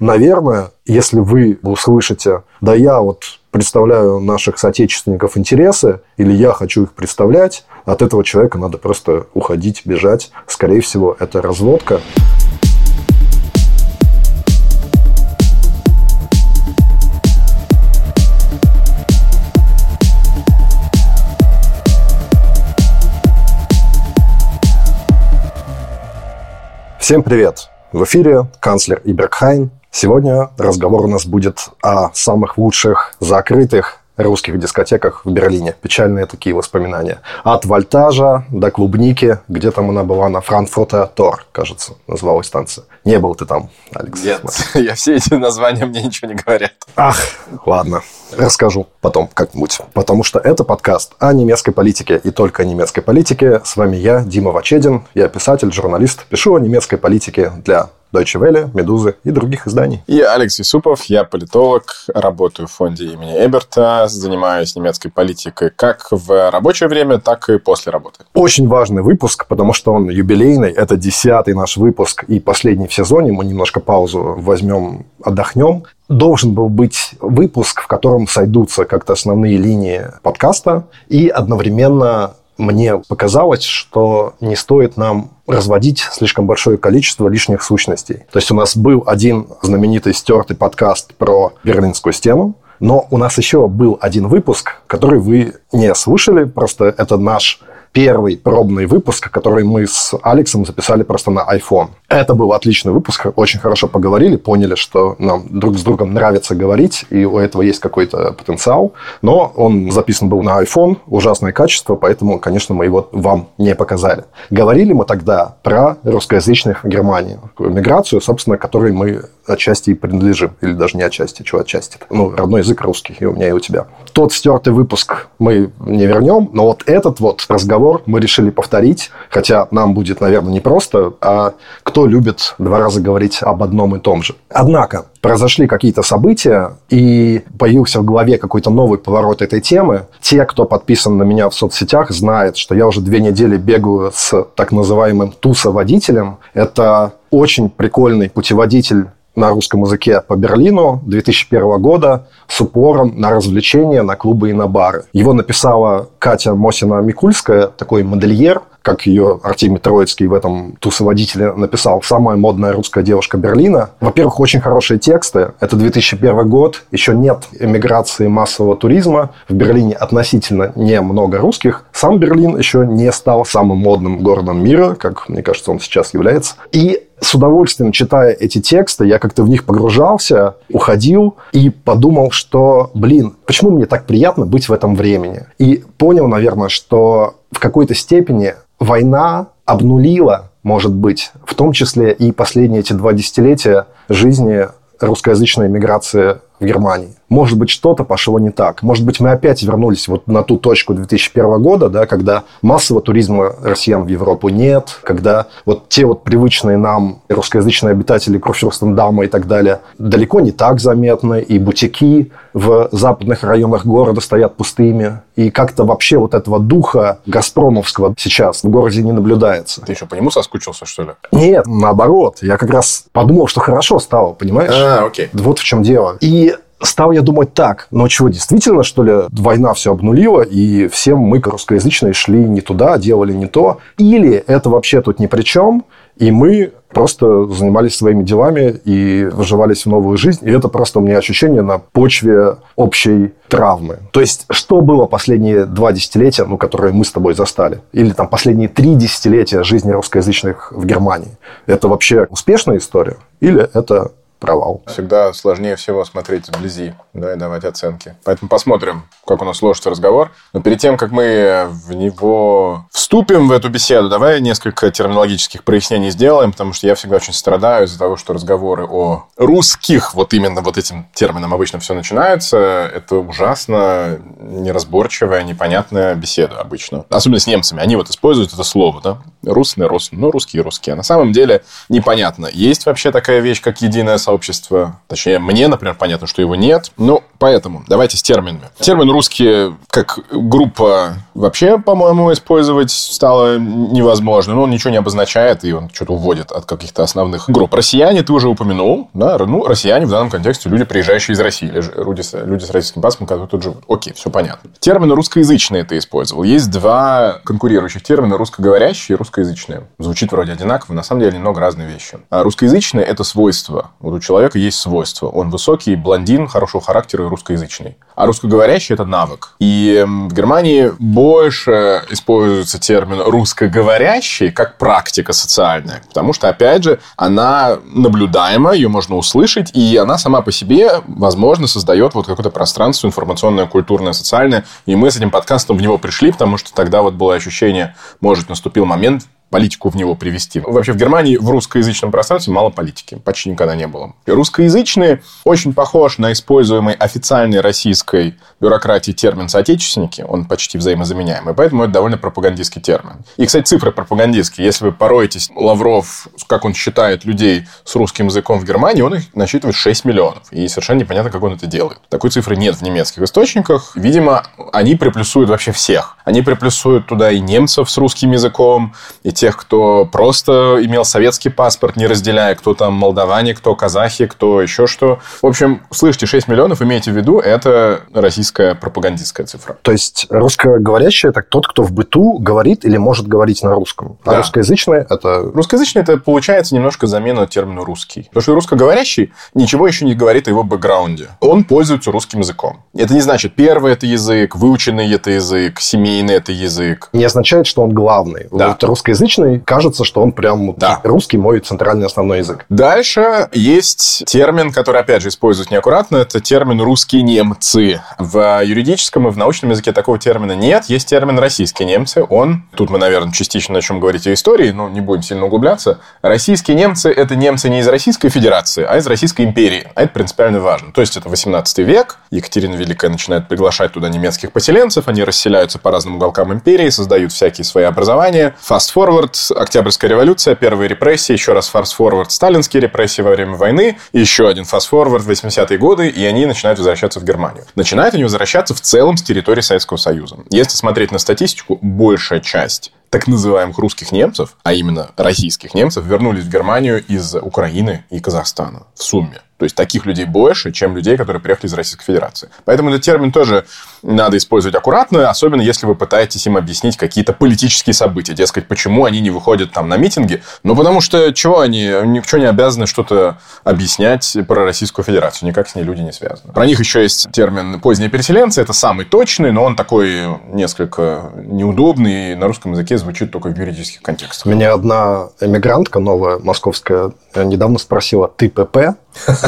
Наверное, если вы услышите, да я вот представляю наших соотечественников интересы, или я хочу их представлять, от этого человека надо просто уходить, бежать. Скорее всего, это разводка. Всем привет! В эфире канцлер Иберхайн. Сегодня разговор у нас будет о самых лучших закрытых русских дискотеках в Берлине. Печальные такие воспоминания. От Вольтажа до Клубники, где там она была, на Франкфурте Тор, кажется, называлась станция. Не был ты там, Алекс? Нет, я все эти названия мне ничего не говорят. Ах, ладно, расскажу потом как-нибудь. Потому что это подкаст о немецкой политике и только о немецкой политике. С вами я, Дима Вачедин. Я писатель, журналист. Пишу о немецкой политике для Deutsche Welle, Медузы и других изданий. И Алекс Юсупов, я политолог, работаю в фонде имени Эберта, занимаюсь немецкой политикой как в рабочее время, так и после работы. Очень важный выпуск, потому что он юбилейный. Это десятый наш выпуск и последний в сезоне. Мы немножко паузу возьмем, отдохнем. Должен был быть выпуск, в котором сойдутся как-то основные линии подкаста и одновременно мне показалось, что не стоит нам разводить слишком большое количество лишних сущностей. То есть у нас был один знаменитый стертый подкаст про Берлинскую стену, но у нас еще был один выпуск, который вы не слушали, просто это наш первый пробный выпуск, который мы с Алексом записали просто на iPhone. Это был отличный выпуск, очень хорошо поговорили, поняли, что нам друг с другом нравится говорить, и у этого есть какой-то потенциал. Но он записан был на iPhone, ужасное качество, поэтому, конечно, мы его вам не показали. Говорили мы тогда про русскоязычных в Германии, миграцию, собственно, которой мы отчасти и принадлежим, или даже не отчасти, что отчасти. Ну, родной язык русский, и у меня, и у тебя. Тот стертый выпуск мы не вернем, но вот этот вот разговор мы решили повторить, хотя нам будет, наверное, не просто, а кто любит два раза говорить об одном и том же. Однако, произошли какие-то события, и появился в голове какой-то новый поворот этой темы. Те, кто подписан на меня в соцсетях, знают, что я уже две недели бегаю с так называемым туса-водителем. Это очень прикольный путеводитель на русском языке по Берлину 2001 года с упором на развлечения, на клубы и на бары. Его написала Катя Мосина-Микульская, такой модельер, как ее Артемий Троицкий в этом «Тусоводителе» написал, самая модная русская девушка Берлина. Во-первых, очень хорошие тексты. Это 2001 год. Еще нет эмиграции массового туризма. В Берлине относительно немного русских. Сам Берлин еще не стал самым модным городом мира, как, мне кажется, он сейчас является. И с удовольствием читая эти тексты, я как-то в них погружался, уходил и подумал, что, блин, почему мне так приятно быть в этом времени? И понял, наверное, что в какой-то степени война обнулила, может быть, в том числе и последние эти два десятилетия жизни русскоязычной миграции в Германии. Может быть, что-то пошло не так. Может быть, мы опять вернулись вот на ту точку 2001 года, да, когда массового туризма россиян в Европу нет, когда вот те вот привычные нам русскоязычные обитатели Курфюрстендама и так далее далеко не так заметны, и бутики в западных районах города стоят пустыми, и как-то вообще вот этого духа газпромовского сейчас в городе не наблюдается. Ты еще по нему соскучился, что ли? Нет, наоборот. Я как раз подумал, что хорошо стало, понимаешь? А, окей. Вот в чем дело. И стал я думать так, ну чего, действительно, что ли, война все обнулила, и все мы, русскоязычные, шли не туда, делали не то? Или это вообще тут ни при чем, и мы просто занимались своими делами и вживались в новую жизнь. И это просто у меня ощущение на почве общей травмы. То есть, что было последние два десятилетия, ну, которые мы с тобой застали? Или там последние три десятилетия жизни русскоязычных в Германии? Это вообще успешная история? Или это провал. Всегда сложнее всего смотреть вблизи, да, и давать оценки. Поэтому посмотрим, как у нас сложится разговор. Но перед тем, как мы в него вступим, в эту беседу, давай несколько терминологических прояснений сделаем, потому что я всегда очень страдаю из-за того, что разговоры о русских, вот именно вот этим термином обычно все начинается. Это ужасно неразборчивая, непонятная беседа обычно. Особенно с немцами. Они вот используют это слово, да? Русный, рус, ну, русские, русские. А на самом деле непонятно. Есть вообще такая вещь, как единое сообщества, точнее, мне, например, понятно, что его нет. Ну, поэтому давайте с терминами. Термин русские как группа вообще, по-моему, использовать стало невозможно. Ну, он ничего не обозначает, и он что-то уводит от каких-то основных групп. Россияне ты уже упомянул, да, ну, россияне в данном контексте люди, приезжающие из России, или люди, люди с российским паспортом, которые тут живут. Окей, все понятно. Термины русскоязычные ты использовал. Есть два конкурирующих термина русскоговорящие и русскоязычные. Звучит вроде одинаково, на самом деле немного разные вещи. А русскоязычные – это свойство. Вот у человека есть свойство. Он высокий, блондин, хорошего характера и русскоязычный. А русскоговорящий – это навык. И в Германии больше используется термин русскоговорящий как практика социальная. Потому что, опять же, она наблюдаема, ее можно услышать, и она сама по себе, возможно, создает вот какое-то пространство информационное, культурное, социальное. И мы с этим подкастом в него пришли, потому что тогда вот было ощущение, может, наступил момент, политику в него привести. Вообще в Германии в русскоязычном пространстве мало политики. Почти никогда не было. И русскоязычные очень похож на используемый официальной российской бюрократии термин «соотечественники». Он почти взаимозаменяемый. Поэтому это довольно пропагандистский термин. И, кстати, цифры пропагандистские. Если вы пороетесь, Лавров, как он считает людей с русским языком в Германии, он их насчитывает 6 миллионов. И совершенно непонятно, как он это делает. Такой цифры нет в немецких источниках. Видимо, они приплюсуют вообще всех. Они приплюсуют туда и немцев с русским языком, и тех, кто просто имел советский паспорт, не разделяя, кто там молдаване, кто казахи, кто еще что. В общем, слышите, 6 миллионов, имейте в виду, это российская пропагандистская цифра. То есть русскоговорящий – это тот, кто в быту говорит или может говорить на русском. А да. русскоязычный – это... Русскоязычный – это получается немножко замена термину «русский». Потому что русскоговорящий ничего еще не говорит о его бэкграунде. Он пользуется русским языком. Это не значит, первый – это язык, выученный – это язык, семейный – это язык. Не означает, что он главный. Да. Вот русскоязычный русскоязычный, кажется, что он прям да. русский мой центральный основной язык. Дальше есть термин, который, опять же, используют неаккуратно. Это термин «русские немцы». В юридическом и в научном языке такого термина нет. Есть термин «российские немцы». Он, тут мы, наверное, частично начнем говорить о истории, но не будем сильно углубляться. Российские немцы – это немцы не из Российской Федерации, а из Российской империи. А это принципиально важно. То есть, это 18 век. Екатерина Великая начинает приглашать туда немецких поселенцев. Они расселяются по разным уголкам империи, создают всякие свои образования. Forward форвард, Октябрьская революция, первые репрессии, еще раз фаст-форвард, сталинские репрессии во время войны, еще один фаст-форвард, 80-е годы, и они начинают возвращаться в Германию. Начинают они возвращаться в целом с территории Советского Союза. Если смотреть на статистику, большая часть так называемых русских немцев, а именно российских немцев, вернулись в Германию из Украины и Казахстана в сумме. То есть таких людей больше, чем людей, которые приехали из Российской Федерации. Поэтому этот термин тоже надо использовать аккуратно, особенно если вы пытаетесь им объяснить какие-то политические события. Дескать, почему они не выходят там на митинги? Ну, потому что чего они? Ни в чем не обязаны что-то объяснять про Российскую Федерацию. Никак с ней люди не связаны. Про них еще есть термин «поздние переселенцы». Это самый точный, но он такой несколько неудобный. На русском языке звучит только в юридических контекстах. Меня одна эмигрантка новая, московская, недавно спросила, ты ПП?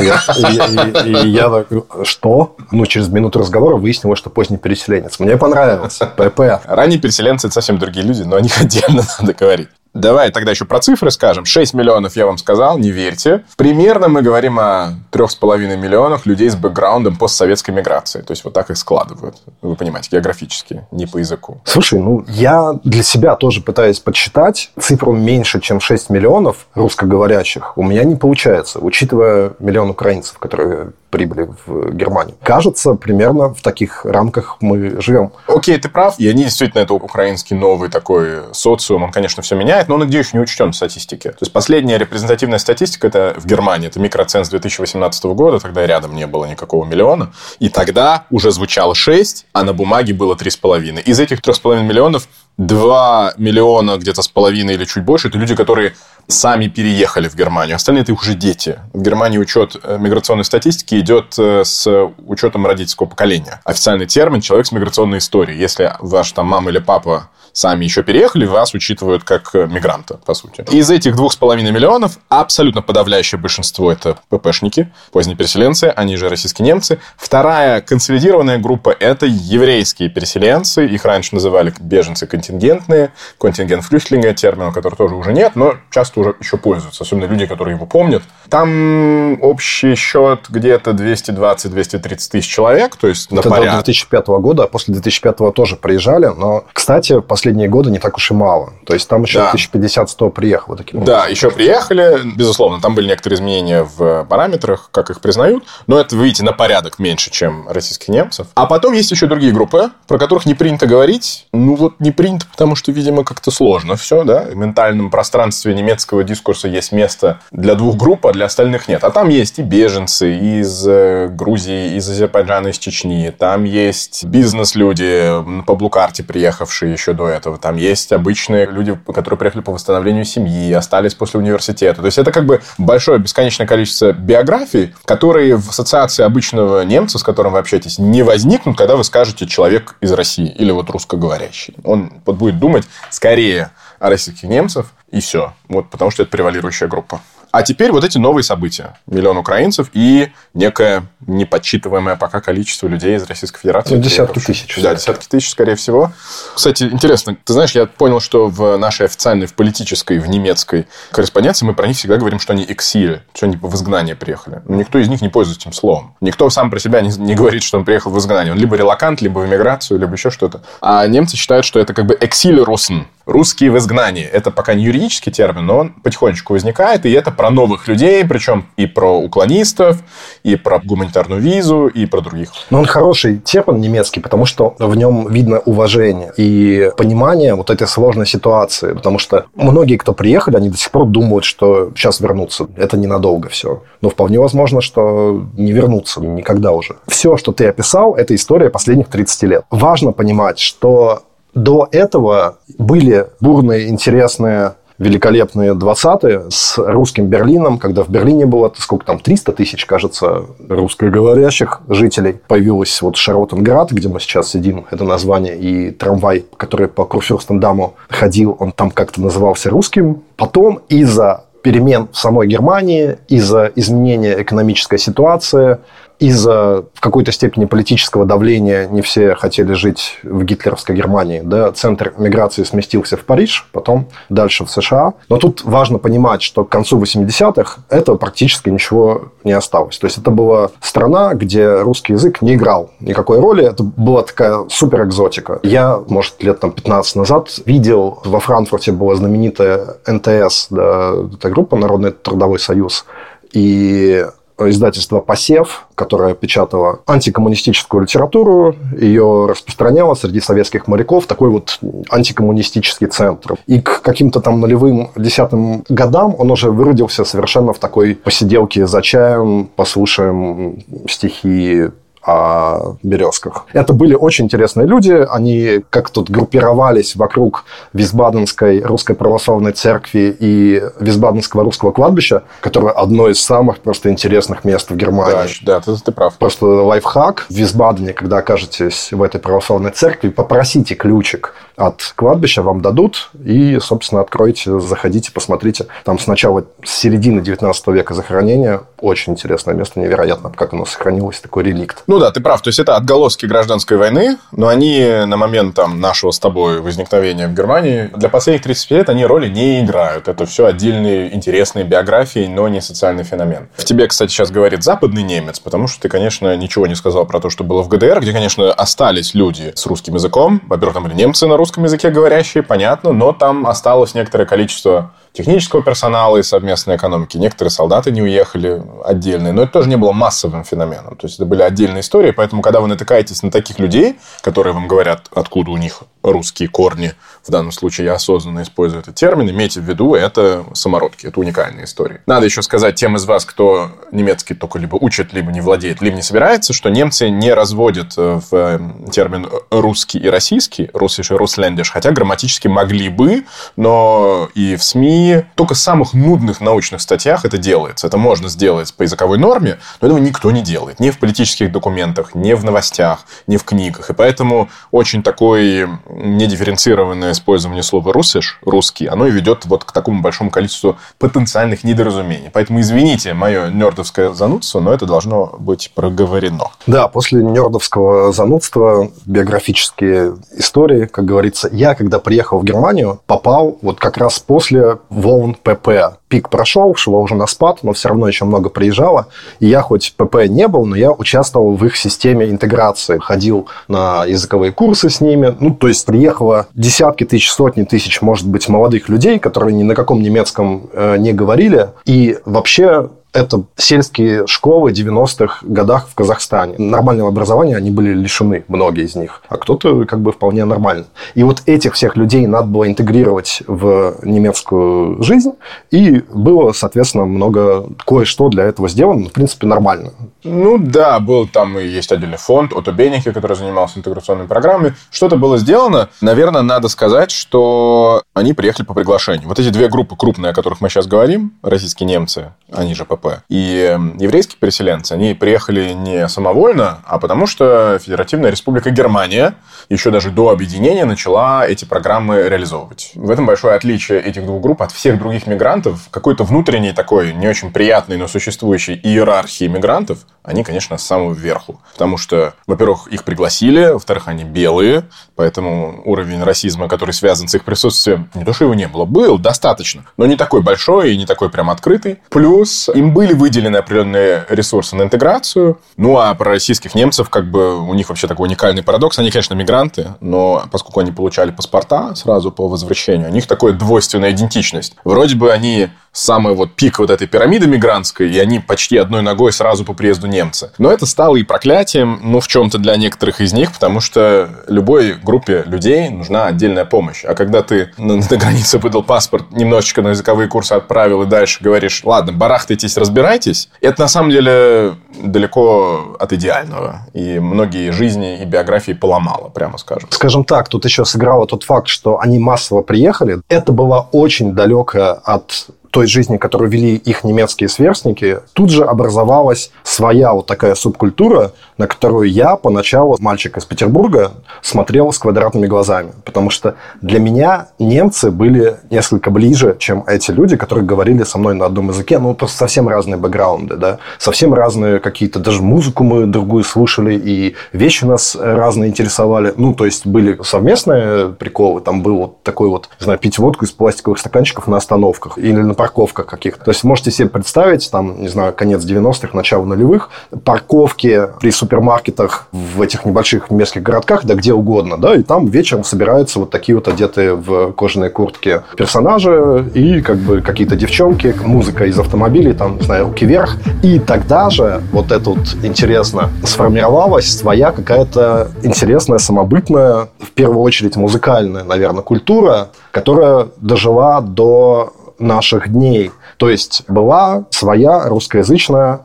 И я что? Ну, через минуту разговора выяснилось, что поздний переселенец. Мне понравился. ПП. Ранние переселенцы – это совсем другие люди, но о них отдельно надо говорить. Давай тогда еще про цифры скажем. 6 миллионов, я вам сказал, не верьте. Примерно мы говорим о 3,5 миллионах людей с бэкграундом постсоветской миграции. То есть вот так их складывают. Вы понимаете, географически, не по языку. Слушай, ну я для себя тоже пытаюсь подсчитать. Цифру меньше, чем 6 миллионов русскоговорящих у меня не получается, учитывая миллион украинцев, которые прибыли в Германию. Кажется, примерно в таких рамках мы живем. Окей, ты прав. И они действительно, это украинский новый такой социум, он, конечно, все меняет, но он нигде еще не учтен в статистике. То есть, последняя репрезентативная статистика это в Германии. Это микроценз 2018 года, тогда рядом не было никакого миллиона. И тогда уже звучало 6, а на бумаге было 3,5. Из этих 3,5 миллионов 2 миллиона где-то с половиной или чуть больше, это люди, которые сами переехали в Германию. Остальные это уже дети. В Германии учет э, миграционной статистики идет э, с учетом родительского поколения. Официальный термин человек с миграционной историей. Если ваш там мама или папа сами еще переехали, вас учитывают как э, мигранта, по сути. Из этих двух с половиной миллионов абсолютно подавляющее большинство это ППшники, поздние переселенцы, они же российские немцы. Вторая консолидированная группа это еврейские переселенцы, их раньше называли беженцы континента контингентные, контингент флюхтлинга, термин, который тоже уже нет, но часто уже еще пользуются, особенно люди, которые его помнят. Там общий счет где-то 220-230 тысяч человек, то есть на Это порядок. до 2005 года, а после 2005 тоже приезжали, но, кстати, последние годы не так уж и мало. То есть там еще да. 1050-100 приехало таким образом. Да, еще приехали, безусловно, там были некоторые изменения в параметрах, как их признают, но это, видите, на порядок меньше, чем российских немцев. А потом есть еще другие группы, про которых не принято говорить. Ну вот не принято, потому что, видимо, как-то сложно все, да. В ментальном пространстве немецкого дискурса есть место для двух групп, а для остальных нет. А там есть и беженцы из э, Грузии, из Азербайджана, из Чечни. Там есть бизнес-люди по блукарте приехавшие еще до этого. Там есть обычные люди, которые приехали по восстановлению семьи, остались после университета. То есть это как бы большое бесконечное количество биографий, которые в ассоциации обычного немца, с которым вы общаетесь, не возникнут, когда вы скажете человек из России или вот русскоговорящий. Он будет думать скорее о российских немцев, и все. Вот, потому что это превалирующая группа. А теперь вот эти новые события. Миллион украинцев и некое неподсчитываемое пока количество людей из Российской Федерации. Ну, десятки тысяч. Да, десятки тысяч, скорее всего. Кстати, интересно, ты знаешь, я понял, что в нашей официальной, в политической, в немецкой корреспонденции мы про них всегда говорим, что они эксили, что они в изгнание приехали. Но никто из них не пользуется этим словом. Никто сам про себя не, не говорит, что он приехал в изгнание. Он либо релакант, либо в эмиграцию, либо еще что-то. А немцы считают, что это как бы эксиль русен. Русские в изгнании. Это пока не юридический термин, но он потихонечку возникает, и это про новых людей, причем и про уклонистов, и про гуманитарную визу, и про других. Но он хороший термин немецкий, потому что в нем видно уважение и понимание вот этой сложной ситуации. Потому что многие, кто приехали, они до сих пор думают, что сейчас вернутся. Это ненадолго все. Но вполне возможно, что не вернутся никогда уже. Все, что ты описал, это история последних 30 лет. Важно понимать, что до этого были бурные, интересные великолепные 20-е с русским Берлином, когда в Берлине было, сколько там, 300 тысяч, кажется, русскоговорящих жителей. Появилась вот Шаротенград, где мы сейчас сидим, это название, и трамвай, который по Курфюрстендаму ходил, он там как-то назывался русским. Потом из-за перемен в самой Германии, из-за изменения экономической ситуации, из-за в какой-то степени политического давления не все хотели жить в гитлеровской Германии. Да? Центр миграции сместился в Париж, потом дальше в США. Но тут важно понимать, что к концу 80-х этого практически ничего не осталось. То есть это была страна, где русский язык не играл никакой роли. Это была такая супер экзотика. Я, может, лет там 15 назад видел, во Франкфурте была знаменитая НТС, да, эта группа Народный трудовой союз. И издательство «Посев», которое печатало антикоммунистическую литературу, ее распространяло среди советских моряков, такой вот антикоммунистический центр. И к каким-то там нулевым десятым годам он уже выродился совершенно в такой посиделке за чаем, послушаем стихи о березках. Это были очень интересные люди. Они как тут группировались вокруг Висбаденской русской православной церкви и Висбаденского русского кладбища, которое одно из самых просто интересных мест в Германии. Да, да ты, ты прав. Просто лайфхак. В Висбадене, когда окажетесь в этой православной церкви, попросите ключик от кладбища вам дадут, и, собственно, откройте, заходите, посмотрите. Там сначала с середины 19 века захоронения. Очень интересное место, невероятно, как оно сохранилось, такой реликт. Ну да, ты прав. То есть, это отголоски гражданской войны, но они на момент там, нашего с тобой возникновения в Германии для последних 30 лет они роли не играют. Это все отдельные интересные биографии, но не социальный феномен. В тебе, кстати, сейчас говорит западный немец, потому что ты, конечно, ничего не сказал про то, что было в ГДР, где, конечно, остались люди с русским языком. Во-первых, там были немцы на русском языке говорящие, понятно, но там осталось некоторое количество технического персонала и совместной экономики. Некоторые солдаты не уехали отдельные, но это тоже не было массовым феноменом. То есть это были отдельные истории, поэтому когда вы натыкаетесь на таких людей, которые вам говорят, откуда у них русские корни, в данном случае я осознанно использую этот термин, имейте в виду, это самородки, это уникальные истории. Надо еще сказать тем из вас, кто немецкий только либо учит, либо не владеет, либо не собирается, что немцы не разводят э, в э, термин русский и российский, русский руслендиш, хотя грамматически могли бы, но и в СМИ только в самых нудных научных статьях это делается. Это можно сделать по языковой норме, но этого никто не делает. Ни в политических документах, ни в новостях, ни в книгах. И поэтому очень такой недифференцированное использование слова «русиш», «русский», оно и ведет вот к такому большому количеству потенциальных недоразумений. Поэтому извините мое нердовское занудство, но это должно быть проговорено. Да, после нердовского занудства биографические истории, как говорится. Я, когда приехал в Германию, попал вот как раз после волн ПП пик прошел, шло уже на спад, но все равно еще много приезжало. И я хоть ПП не был, но я участвовал в их системе интеграции. Ходил на языковые курсы с ними. Ну, то есть приехало десятки тысяч, сотни тысяч, может быть, молодых людей, которые ни на каком немецком э, не говорили. И вообще это сельские школы 90-х годах в Казахстане. Нормального образования они были лишены, многие из них. А кто-то как бы вполне нормально. И вот этих всех людей надо было интегрировать в немецкую жизнь. И было, соответственно, много кое-что для этого сделано. В принципе, нормально. Ну да, был там и есть отдельный фонд от Бенихи, который занимался интеграционными программами. Что-то было сделано. Наверное, надо сказать, что они приехали по приглашению. Вот эти две группы крупные, о которых мы сейчас говорим, российские немцы, они же ПП, и эм, еврейские переселенцы, они приехали не самовольно, а потому что Федеративная Республика Германия еще даже до объединения начала эти программы реализовывать. В этом большое отличие этих двух групп от всех других мигрантов. Какой-то внутренний такой, не очень приятный, но существующий иерархии мигрантов, они, конечно, с самого верху. Потому что, во-первых, их пригласили, во-вторых, они белые, поэтому уровень расизма, который связан с их присутствием, не то, что его не было, был достаточно, но не такой большой и не такой прям открытый. Плюс им были выделены определенные ресурсы на интеграцию. Ну, а про российских немцев, как бы, у них вообще такой уникальный парадокс. Они, конечно, мигранты, но поскольку они получали паспорта сразу по возвращению, у них такая двойственная идентичность. Вроде бы они самый вот пик вот этой пирамиды мигрантской, и они почти одной ногой сразу по приезду немцы. Но это стало и проклятием, ну, в чем-то для некоторых из них, потому что любой группе людей нужна отдельная помощь. А когда ты на, на границе выдал паспорт, немножечко на языковые курсы отправил и дальше говоришь, ладно, барахтайтесь, разбирайтесь, это на самом деле далеко от идеального. И многие жизни и биографии поломало, прямо скажем. Скажем так, тут еще сыграло тот факт, что они массово приехали. Это было очень далеко от той жизни, которую вели их немецкие сверстники, тут же образовалась своя вот такая субкультура, на которую я поначалу, мальчик из Петербурга, смотрел с квадратными глазами. Потому что для меня немцы были несколько ближе, чем эти люди, которые говорили со мной на одном языке. Ну, просто совсем разные бэкграунды, да. Совсем разные какие-то, даже музыку мы другую слушали, и вещи нас разные интересовали. Ну, то есть, были совместные приколы. Там был вот такой вот, не знаю, пить водку из пластиковых стаканчиков на остановках. Или на парковках каких-то. То есть, можете себе представить, там, не знаю, конец 90-х, начало нулевых, парковки при супермаркетах в этих небольших немецких городках, да где угодно, да, и там вечером собираются вот такие вот одетые в кожаные куртки персонажи и как бы какие-то девчонки, музыка из автомобилей, там, не знаю, руки вверх. И тогда же, вот это вот интересно, сформировалась своя какая-то интересная, самобытная, в первую очередь музыкальная, наверное, культура, которая дожила до наших дней. То есть была своя русскоязычная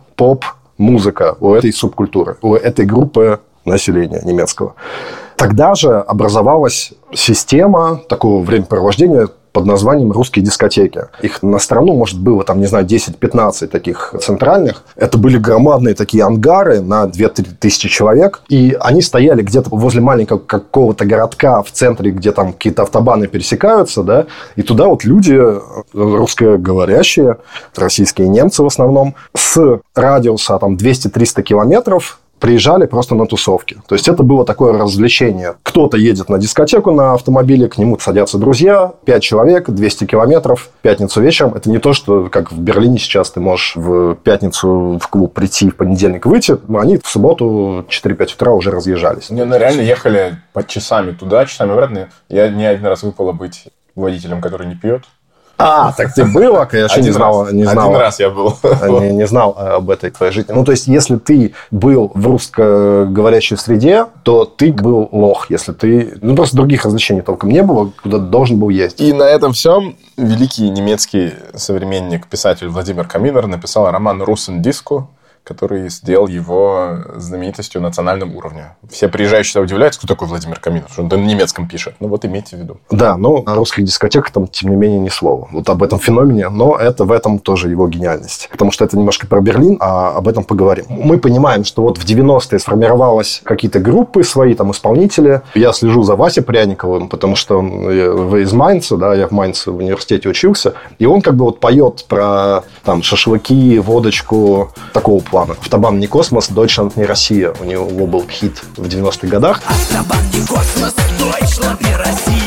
поп-музыка у этой субкультуры, у этой группы населения немецкого. Тогда же образовалась система такого времяпровождения под названием «Русские дискотеки». Их на страну, может, было, там, не знаю, 10-15 таких центральных. Это были громадные такие ангары на 2-3 тысячи человек. И они стояли где-то возле маленького какого-то городка в центре, где там какие-то автобаны пересекаются, да, и туда вот люди русскоговорящие, российские немцы в основном, с радиуса там 200-300 километров приезжали просто на тусовки. То есть это было такое развлечение. Кто-то едет на дискотеку на автомобиле, к нему садятся друзья, 5 человек, 200 километров, пятницу вечером. Это не то, что как в Берлине сейчас ты можешь в пятницу в клуб прийти, в понедельник выйти. Они в субботу 4-5 утра уже разъезжались. Не, ну реально ехали под часами туда, часами обратно. Я не один раз выпало быть водителем, который не пьет. А, так ты был, а я еще не знал. Не знал Один раз я был. Не, не знал об этой твоей жизни. Ну, то есть, если ты был в русскоговорящей среде, то ты был лох. Если ты... Ну, просто других развлечений толком не было, куда должен был есть. И на этом всем великий немецкий современник, писатель Владимир Каминер написал роман «Руссен Диско», который сделал его знаменитостью на национальном уровне. Все приезжающие удивляются, кто такой Владимир Каминов, что он на немецком пишет. Ну вот имейте в виду. Да, но о русских дискотеках там, тем не менее, ни слова. Вот об этом феномене, но это в этом тоже его гениальность. Потому что это немножко про Берлин, а об этом поговорим. Мы понимаем, что вот в 90-е сформировалась какие-то группы свои, там, исполнители. Я слежу за Васей Пряниковым, потому что он из Майнца, да, я в Майнце в университете учился, и он как бы вот поет про там шашлыки, водочку, такого плана. Автобан не космос, Deutschland не Россия. У него был хит в 90-х годах. Автобан не космос, Deutschland не Россия.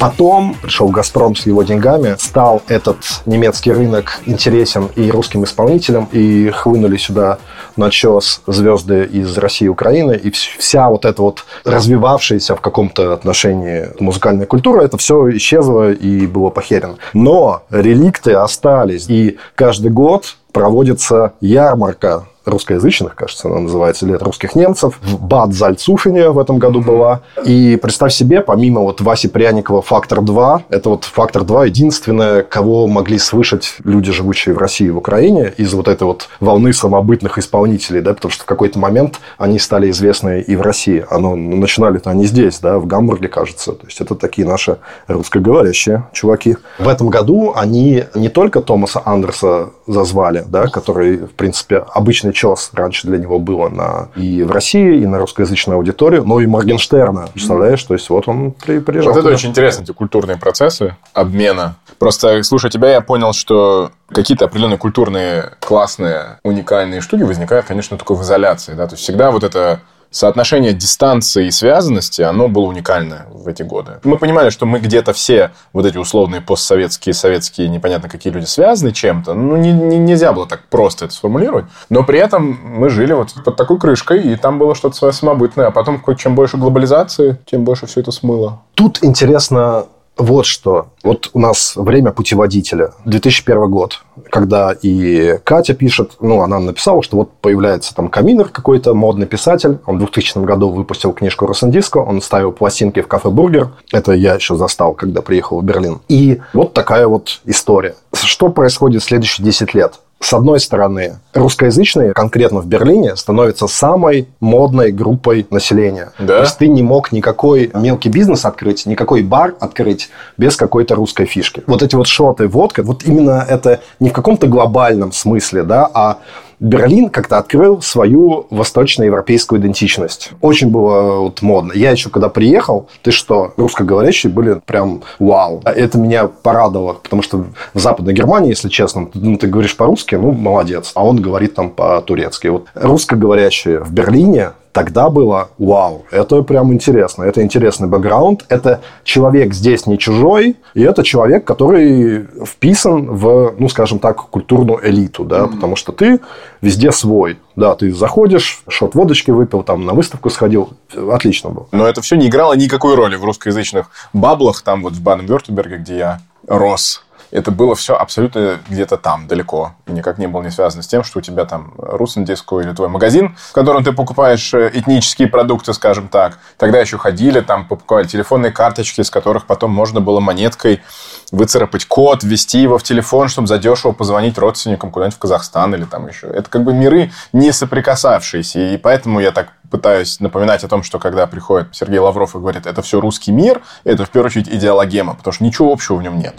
Потом пришел «Газпром» с его деньгами, стал этот немецкий рынок интересен и русским исполнителям, и хлынули сюда начес звезды из России и Украины, и вся вот эта вот развивавшаяся в каком-то отношении музыкальная культура, это все исчезло и было похерено. Но реликты остались, и каждый год проводится ярмарка русскоязычных, кажется, она называется, лет русских немцев. В Бад Зальцуфене в этом году была. И представь себе, помимо вот Васи Пряникова «Фактор 2», это вот «Фактор 2» единственное, кого могли слышать люди, живущие в России и в Украине, из вот этой вот волны самобытных исполнителей, да, потому что в какой-то момент они стали известны и в России. Оно, ну, начинали-то они здесь, да, в Гамбурге, кажется. То есть, это такие наши русскоговорящие чуваки. В этом году они не только Томаса Андерса зазвали, да, который, в принципе, обычный чес раньше для него было на, и в России, и на русскоязычную аудиторию, но и Моргенштерна, представляешь? То есть, вот он при, приезжал. Вот это очень интересно, эти культурные процессы обмена. Просто, слушай, тебя я понял, что какие-то определенные культурные, классные, уникальные штуки возникают, конечно, только в изоляции. Да? То есть, всегда вот это соотношение дистанции и связанности, оно было уникальное в эти годы. Мы понимали, что мы где-то все вот эти условные постсоветские, советские, непонятно какие люди связаны чем-то. Ну, не, не, нельзя было так просто это сформулировать. Но при этом мы жили вот под такой крышкой, и там было что-то свое самобытное. А потом, чем больше глобализации, тем больше все это смыло. Тут интересно вот что. Вот у нас время путеводителя. 2001 год, когда и Катя пишет, ну, она написала, что вот появляется там Каминер какой-то, модный писатель. Он в 2000 году выпустил книжку Russendisko, он ставил пластинки в кафе «Бургер». Это я еще застал, когда приехал в Берлин. И вот такая вот история. Что происходит в следующие 10 лет? С одной стороны, русскоязычные, конкретно в Берлине, становятся самой модной группой населения. Да? То есть ты не мог никакой мелкий бизнес открыть, никакой бар открыть без какой-то русской фишки. Вот эти вот шоты, водка, вот именно это не в каком-то глобальном смысле, да, а Берлин как-то открыл свою восточноевропейскую идентичность. Очень было вот модно. Я еще когда приехал, ты что, русскоговорящие были прям вау. Это меня порадовало, потому что в Западной Германии, если честно, ну, ты говоришь по-русски, ну, молодец. А он говорит там по-турецки. Вот русскоговорящие в Берлине тогда было вау, это прям интересно, это интересный бэкграунд, это человек здесь не чужой, и это человек, который вписан в, ну, скажем так, культурную элиту, да, mm-hmm. потому что ты везде свой, да, ты заходишь, шот водочки выпил, там на выставку сходил, отлично было. Но это все не играло никакой роли в русскоязычных баблах, там вот в Баден-Вюртемберге, где я рос это было все абсолютно где-то там, далеко. И никак не было не связано с тем, что у тебя там Русендиско или твой магазин, в котором ты покупаешь э, этнические продукты, скажем так. Тогда еще ходили, там покупали телефонные карточки, с которых потом можно было монеткой выцарапать код, ввести его в телефон, чтобы задешево позвонить родственникам куда-нибудь в Казахстан или там еще. Это как бы миры не соприкасавшиеся. И поэтому я так пытаюсь напоминать о том, что когда приходит Сергей Лавров и говорит, это все русский мир, это в первую очередь идеологема, потому что ничего общего в нем нет.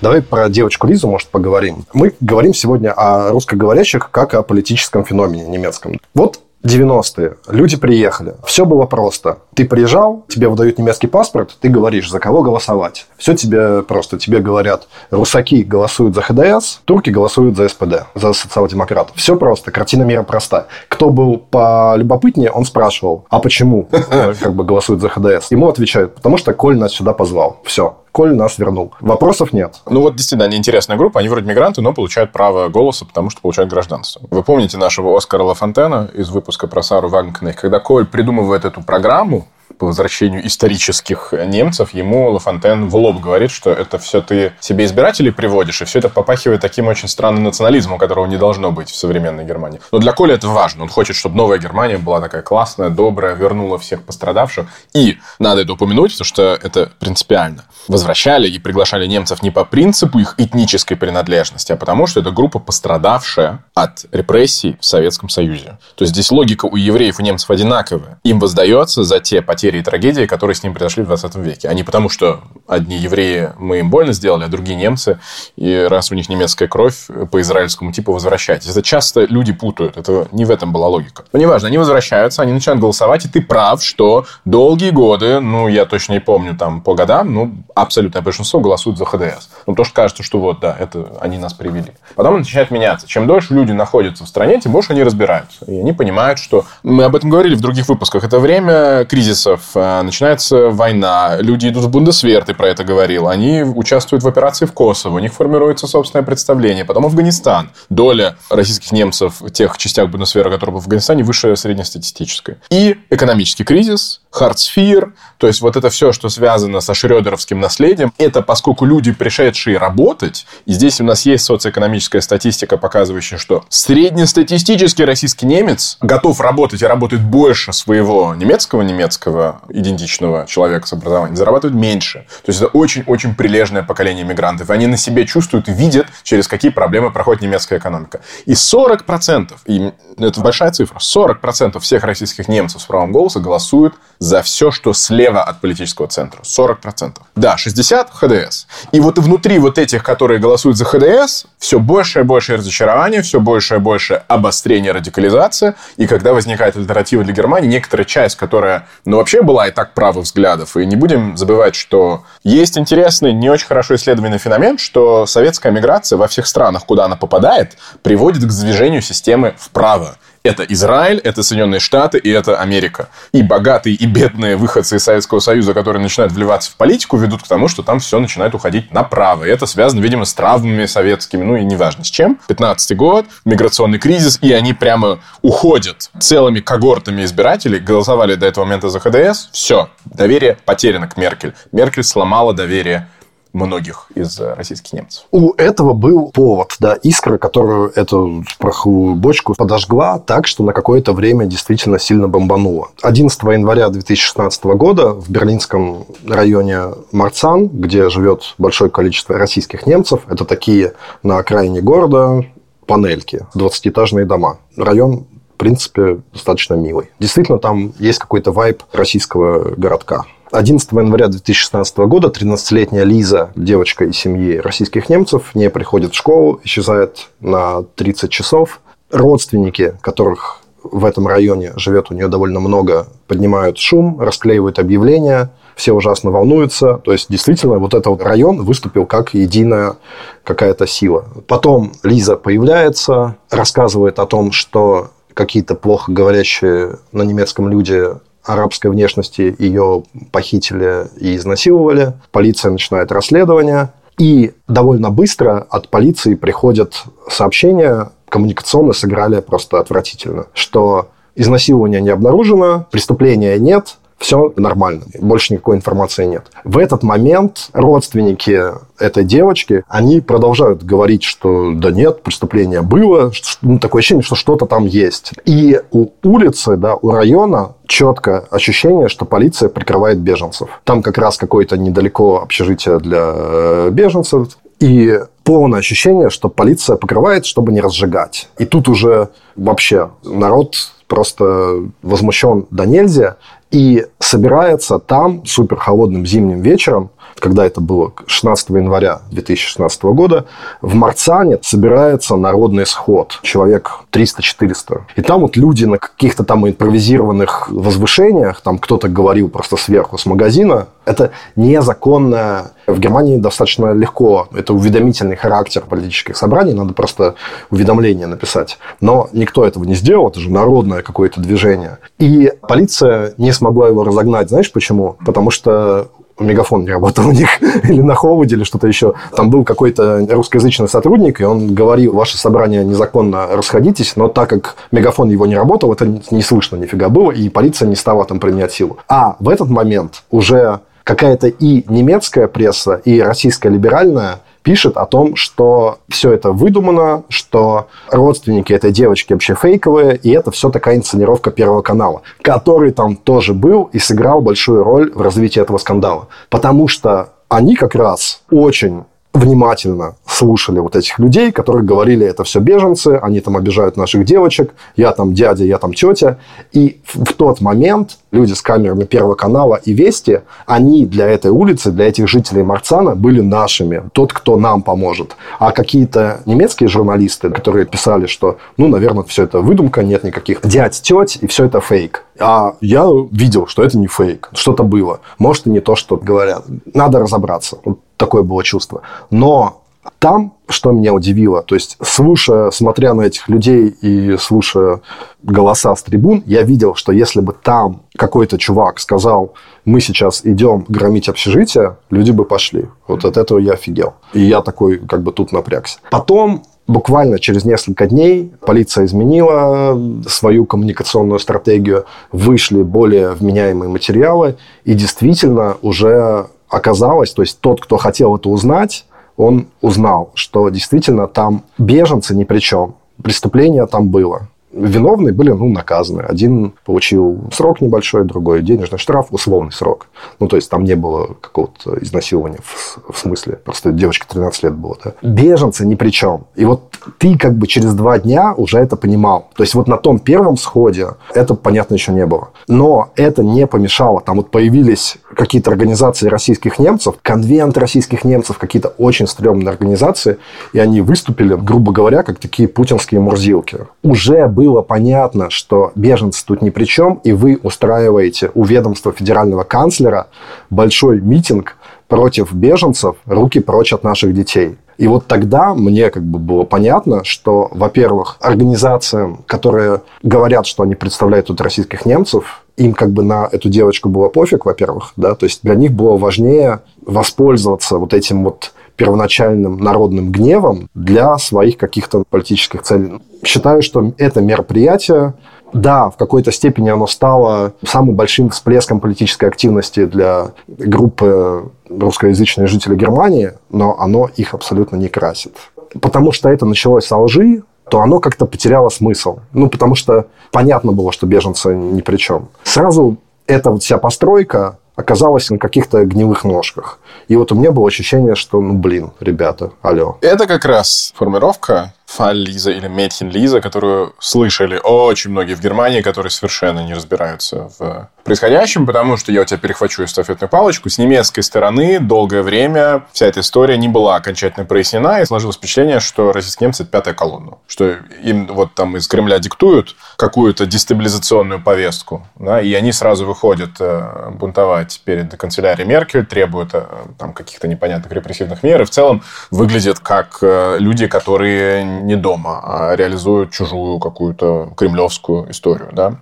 Давай про девочку Лизу, может, поговорим. Мы говорим сегодня о русскоговорящих как о политическом феномене немецком. Вот 90-е. Люди приехали. Все было просто. Ты приезжал, тебе выдают немецкий паспорт, ты говоришь, за кого голосовать. Все тебе просто. Тебе говорят, русаки голосуют за ХДС, турки голосуют за СПД, за социал-демократов. Все просто. Картина мира проста. Кто был полюбопытнее, он спрашивал, а почему как бы голосуют за ХДС? Ему отвечают, потому что Коль нас сюда позвал. Все. Коль нас вернул. Вопросов нет. Ну вот действительно, они интересная группа. Они вроде мигранты, но получают право голоса, потому что получают гражданство. Вы помните нашего Оскара Лафонтена из выпуска про Сару Вагнкнехт? Когда Коль придумывает эту программу, по возвращению исторических немцев, ему Лафонтен в лоб говорит, что это все ты себе избирателей приводишь, и все это попахивает таким очень странным национализмом, которого не должно быть в современной Германии. Но для Коля это важно. Он хочет, чтобы новая Германия была такая классная, добрая, вернула всех пострадавших. И надо это упомянуть, потому что это принципиально. Возвращали и приглашали немцев не по принципу их этнической принадлежности, а потому что это группа пострадавшая от репрессий в Советском Союзе. То есть здесь логика у евреев и немцев одинаковая. Им воздается за те потери и трагедии, которые с ним произошли в 20 веке. А не потому, что одни евреи мы им больно сделали, а другие немцы, и раз у них немецкая кровь, по израильскому типу возвращайтесь. Это часто люди путают. Это не в этом была логика. Но неважно, они возвращаются, они начинают голосовать, и ты прав, что долгие годы, ну, я точно не помню там по годам, ну, абсолютное большинство голосуют за ХДС. Ну, то, что кажется, что вот, да, это они нас привели. Потом начинает меняться. Чем дольше люди находятся в стране, тем больше они разбираются. И они понимают, что... Мы об этом говорили в других выпусках. Это время кризисов. А, начинается война. Люди идут в Бундесвер, ты про это говорил. Они участвуют в операции в Kosovo. У них формируется собственное представление. Потом Афганистан. Доля российских немцев в тех частях Бундесвера, которые в Афганистане, выше среднестатистической. И экономический кризис, хардсфир, то есть вот это все, что связано со шредеровским наследием, это поскольку люди, пришедшие работать, и здесь у нас есть социоэкономическая статистика, показывающая, что среднестатистический российский немец готов работать и работает больше своего немецкого немецкого идентичного человека с образованием, зарабатывает меньше. То есть это очень-очень прилежное поколение мигрантов. И они на себе чувствуют видят, через какие проблемы проходит немецкая экономика. И 40%, и это большая цифра, 40% всех российских немцев с правом голоса голосуют за все, что слева от политического центра. 40%. Да, 60 ХДС. И вот внутри вот этих, которые голосуют за ХДС, все больше и больше разочарования, все больше и больше обострения радикализации. И когда возникает альтернатива для Германии, некоторая часть, которая, ну, вообще была и так правых взглядов. И не будем забывать, что есть интересный, не очень хорошо исследованный феномен, что советская миграция во всех странах, куда она попадает, приводит к движению системы вправо. Это Израиль, это Соединенные Штаты и это Америка. И богатые и бедные выходцы из Советского Союза, которые начинают вливаться в политику, ведут к тому, что там все начинает уходить направо. И это связано, видимо, с травмами советскими, ну и неважно с чем. 15 год, миграционный кризис, и они прямо уходят целыми когортами избирателей, голосовали до этого момента за ХДС, все, доверие потеряно к Меркель. Меркель сломала доверие многих из э, российских немцев. У этого был повод, да, искра, которую эту пороховую бочку подожгла так, что на какое-то время действительно сильно бомбануло. 11 января 2016 года в берлинском районе Марцан, где живет большое количество российских немцев, это такие на окраине города панельки, 20-этажные дома. Район в принципе, достаточно милый. Действительно, там есть какой-то вайб российского городка. 11 января 2016 года 13-летняя Лиза, девочка из семьи российских немцев, не приходит в школу, исчезает на 30 часов. Родственники, которых в этом районе живет у нее довольно много, поднимают шум, расклеивают объявления, все ужасно волнуются. То есть, действительно, вот этот район выступил как единая какая-то сила. Потом Лиза появляется, рассказывает о том, что какие-то плохо говорящие на немецком люди арабской внешности ее похитили и изнасиловали. Полиция начинает расследование. И довольно быстро от полиции приходят сообщения, коммуникационно сыграли просто отвратительно, что изнасилования не обнаружено, преступления нет, все нормально, больше никакой информации нет. В этот момент родственники этой девочки, они продолжают говорить, что да нет, преступление было, ну, такое ощущение, что что-то там есть. И у улицы, да, у района четкое ощущение, что полиция прикрывает беженцев. Там как раз какое-то недалеко общежитие для э, беженцев. И полное ощущение, что полиция покрывает, чтобы не разжигать. И тут уже вообще народ просто возмущен до нельзя и собирается там супер холодным зимним вечером, когда это было 16 января 2016 года, в Марцане собирается народный сход. Человек 300-400. И там вот люди на каких-то там импровизированных возвышениях, там кто-то говорил просто сверху с магазина, это незаконно. В Германии достаточно легко. Это уведомительный характер политических собраний. Надо просто уведомление написать. Но никто этого не сделал. Это же народное какое-то движение. И полиция не смогла его разогнать. Знаешь почему? Потому что мегафон не работал у них, или на холоде, или что-то еще. Там был какой-то русскоязычный сотрудник, и он говорил, ваше собрание незаконно расходитесь, но так как мегафон его не работал, это не слышно нифига было, и полиция не стала там применять силу. А в этот момент уже какая-то и немецкая пресса, и российская либеральная пишет о том, что все это выдумано, что родственники этой девочки вообще фейковые, и это все такая инсценировка Первого канала, который там тоже был и сыграл большую роль в развитии этого скандала. Потому что они как раз очень внимательно слушали вот этих людей, которые говорили, это все беженцы, они там обижают наших девочек, я там дядя, я там тетя. И в тот момент люди с камерами Первого канала и Вести, они для этой улицы, для этих жителей Марцана были нашими, тот, кто нам поможет. А какие-то немецкие журналисты, которые писали, что, ну, наверное, все это выдумка, нет никаких дядь, теть, и все это фейк. А я видел, что это не фейк, что-то было. Может, и не то, что говорят. Надо разобраться. Такое было чувство. Но там, что меня удивило, то есть слушая, смотря на этих людей и слушая голоса с трибун, я видел, что если бы там какой-то чувак сказал, мы сейчас идем громить общежитие, люди бы пошли. Вот от этого я офигел. И я такой как бы тут напрягся. Потом Буквально через несколько дней полиция изменила свою коммуникационную стратегию, вышли более вменяемые материалы, и действительно уже оказалось, то есть тот, кто хотел это узнать, он узнал, что действительно там беженцы ни при чем. Преступление там было виновные были ну, наказаны. Один получил срок небольшой, другой денежный штраф, условный срок. Ну, то есть, там не было какого-то изнасилования в, в смысле. Просто девочка 13 лет было. Да? Беженцы ни при чем. И вот ты как бы через два дня уже это понимал. То есть, вот на том первом сходе это, понятно, еще не было. Но это не помешало. Там вот появились какие-то организации российских немцев, конвент российских немцев, какие-то очень стрёмные организации, и они выступили, грубо говоря, как такие путинские мурзилки. Уже был было понятно, что беженцы тут ни при чем, и вы устраиваете у ведомства федерального канцлера большой митинг против беженцев, руки прочь от наших детей. И вот тогда мне как бы было понятно, что, во-первых, организациям, которые говорят, что они представляют тут российских немцев, им как бы на эту девочку было пофиг, во-первых, да, то есть для них было важнее воспользоваться вот этим вот первоначальным народным гневом для своих каких-то политических целей. Считаю, что это мероприятие, да, в какой-то степени оно стало самым большим всплеском политической активности для группы русскоязычных жителей Германии, но оно их абсолютно не красит. Потому что это началось со лжи, то оно как-то потеряло смысл. Ну, потому что понятно было, что беженцы ни при чем. Сразу эта вот вся постройка оказалась на каких-то гнилых ножках. И вот у меня было ощущение, что, ну, блин, ребята, алло. Это как раз формировка Фаль Лиза или Метхин Лиза, которую слышали очень многие в Германии, которые совершенно не разбираются в происходящем, потому что я у тебя перехвачу эстафетную палочку. С немецкой стороны долгое время вся эта история не была окончательно прояснена, и сложилось впечатление, что российские немцы – это пятая колонна. Что им вот там из Кремля диктуют какую-то дестабилизационную повестку, да, и они сразу выходят э, бунтовать перед канцелярией Меркель, требуют э, там каких-то непонятных репрессивных мер, и в целом выглядят как э, люди, которые не дома, а реализуют чужую какую-то кремлевскую историю. Да?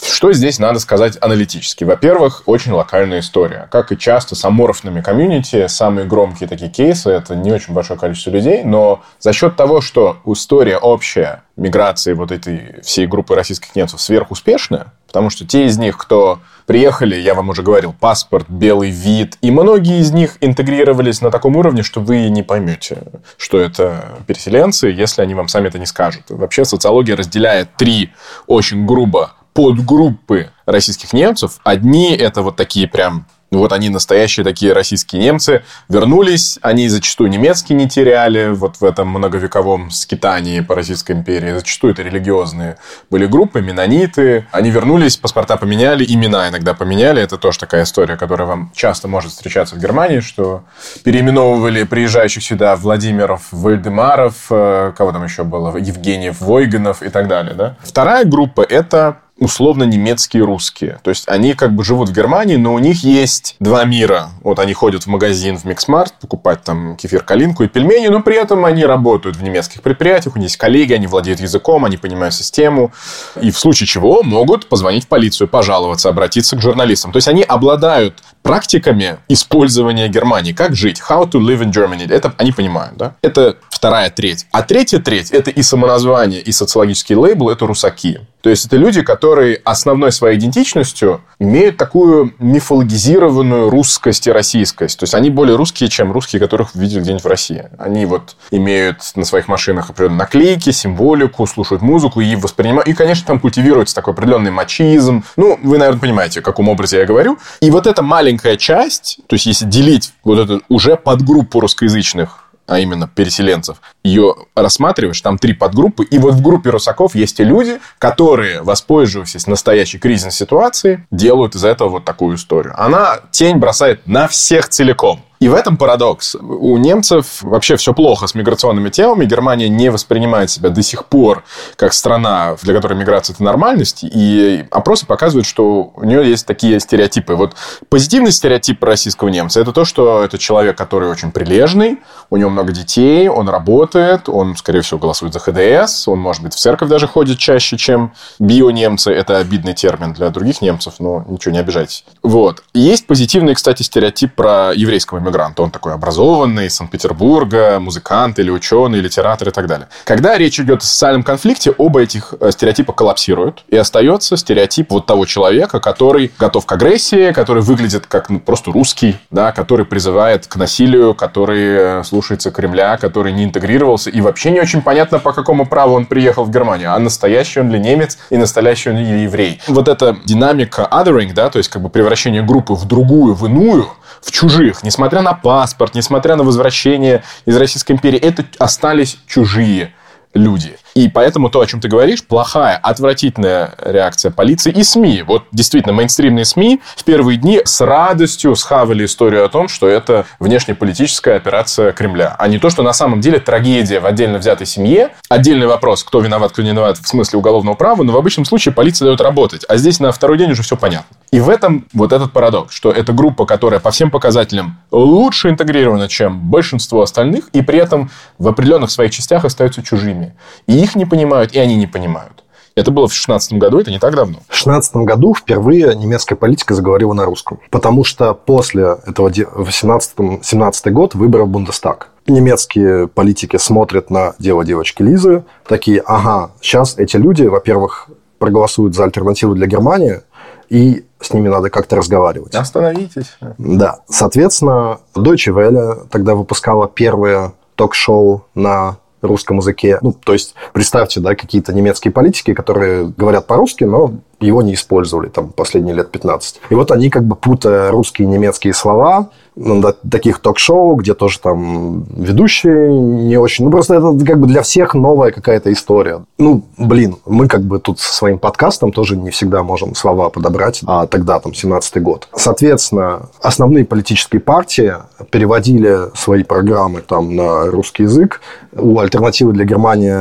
Что здесь надо сказать аналитически? Во-первых, очень локальная история. Как и часто с аморфными комьюнити, самые громкие такие кейсы – это не очень большое количество людей, но за счет того, что история общая миграции вот этой всей группы российских немцев сверхуспешная, потому что те из них, кто приехали, я вам уже говорил, паспорт, белый вид, и многие из них интегрировались на таком уровне, что вы не поймете, что это переселенцы, если они вам сами это не скажут. Вообще социология разделяет три очень грубо подгруппы российских немцев. Одни это вот такие прям вот они настоящие такие российские немцы. Вернулись, они зачастую немецкий не теряли вот в этом многовековом скитании по Российской империи. Зачастую это религиозные были группы, меннониты. Они вернулись, паспорта поменяли, имена иногда поменяли. Это тоже такая история, которая вам часто может встречаться в Германии, что переименовывали приезжающих сюда Владимиров, Вальдемаров, э, кого там еще было, Евгениев, Ойгенов и так далее. Да? Вторая группа – это условно немецкие русские. То есть они как бы живут в Германии, но у них есть два мира. Вот они ходят в магазин, в Mix Markt, покупать там кефир, калинку и пельмени, но при этом они работают в немецких предприятиях, у них есть коллеги, они владеют языком, они понимают систему. И в случае чего могут позвонить в полицию, пожаловаться, обратиться к журналистам. То есть они обладают практиками использования Германии. Как жить? How to live in Germany. Это они понимают, да? Это вторая треть. А третья треть – это и самоназвание, и социологический лейбл – это русаки. То есть это люди, которые основной своей идентичностью имеют такую мифологизированную русскость и российскость. То есть они более русские, чем русские, которых видели где-нибудь в России. Они вот имеют на своих машинах определенные наклейки, символику, слушают музыку и воспринимают. И, конечно, там культивируется такой определенный мачизм. Ну, вы, наверное, понимаете, о каком образе я говорю. И вот эта маленькая часть, то есть если делить вот эту уже подгруппу русскоязычных а именно переселенцев, ее рассматриваешь, там три подгруппы, и вот в группе русаков есть те люди, которые, воспользовавшись настоящей кризисной ситуацией, делают из этого вот такую историю. Она тень бросает на всех целиком. И в этом парадокс. У немцев вообще все плохо с миграционными темами. Германия не воспринимает себя до сих пор как страна, для которой миграция – это нормальность. И опросы показывают, что у нее есть такие стереотипы. Вот позитивный стереотип российского немца – это то, что это человек, который очень прилежный, у него много детей, он работает, он, скорее всего, голосует за ХДС, он, может быть, в церковь даже ходит чаще, чем био-немцы. Это обидный термин для других немцев, но ничего, не обижайтесь. Вот. Есть позитивный, кстати, стереотип про еврейского иммигрант. Он такой образованный, из Санкт-Петербурга, музыкант или ученый, литератор и так далее. Когда речь идет о социальном конфликте, оба этих э, стереотипа коллапсируют, и остается стереотип вот того человека, который готов к агрессии, который выглядит как ну, просто русский, да, который призывает к насилию, который э, слушается Кремля, который не интегрировался, и вообще не очень понятно, по какому праву он приехал в Германию, а настоящий он ли немец, и настоящий он ли еврей. Вот эта динамика othering, да, то есть как бы превращение группы в другую, в иную, в чужих, несмотря на паспорт, несмотря на возвращение из Российской империи, это остались чужие люди. И поэтому то, о чем ты говоришь, плохая, отвратительная реакция полиции и СМИ. Вот действительно, мейнстримные СМИ в первые дни с радостью схавали историю о том, что это внешнеполитическая операция Кремля, а не то, что на самом деле трагедия в отдельно взятой семье. Отдельный вопрос, кто виноват, кто не виноват в смысле уголовного права, но в обычном случае полиция дает работать. А здесь на второй день уже все понятно. И в этом вот этот парадокс, что это группа, которая по всем показателям лучше интегрирована, чем большинство остальных, и при этом в определенных своих частях остаются чужими. И их не понимают, и они не понимают. Это было в 16 году, это не так давно. В 16 году впервые немецкая политика заговорила на русском. Потому что после этого 18-17 год выборы в Бундестаг. Немецкие политики смотрят на дело девочки Лизы, такие, ага, сейчас эти люди, во-первых, проголосуют за альтернативу для Германии, и с ними надо как-то разговаривать. Остановитесь. Да. Соответственно, Deutsche Welle тогда выпускала первое ток-шоу на русском языке. Ну, то есть, представьте, да, какие-то немецкие политики, которые говорят по-русски, но его не использовали там последние лет 15. И вот они как бы путая русские и немецкие слова, ну, таких ток-шоу, где тоже там ведущие не очень. Ну, просто это как бы для всех новая какая-то история. Ну, блин, мы как бы тут со своим подкастом тоже не всегда можем слова подобрать, а тогда там 17-й год. Соответственно, основные политические партии переводили свои программы там на русский язык. У альтернативы для Германии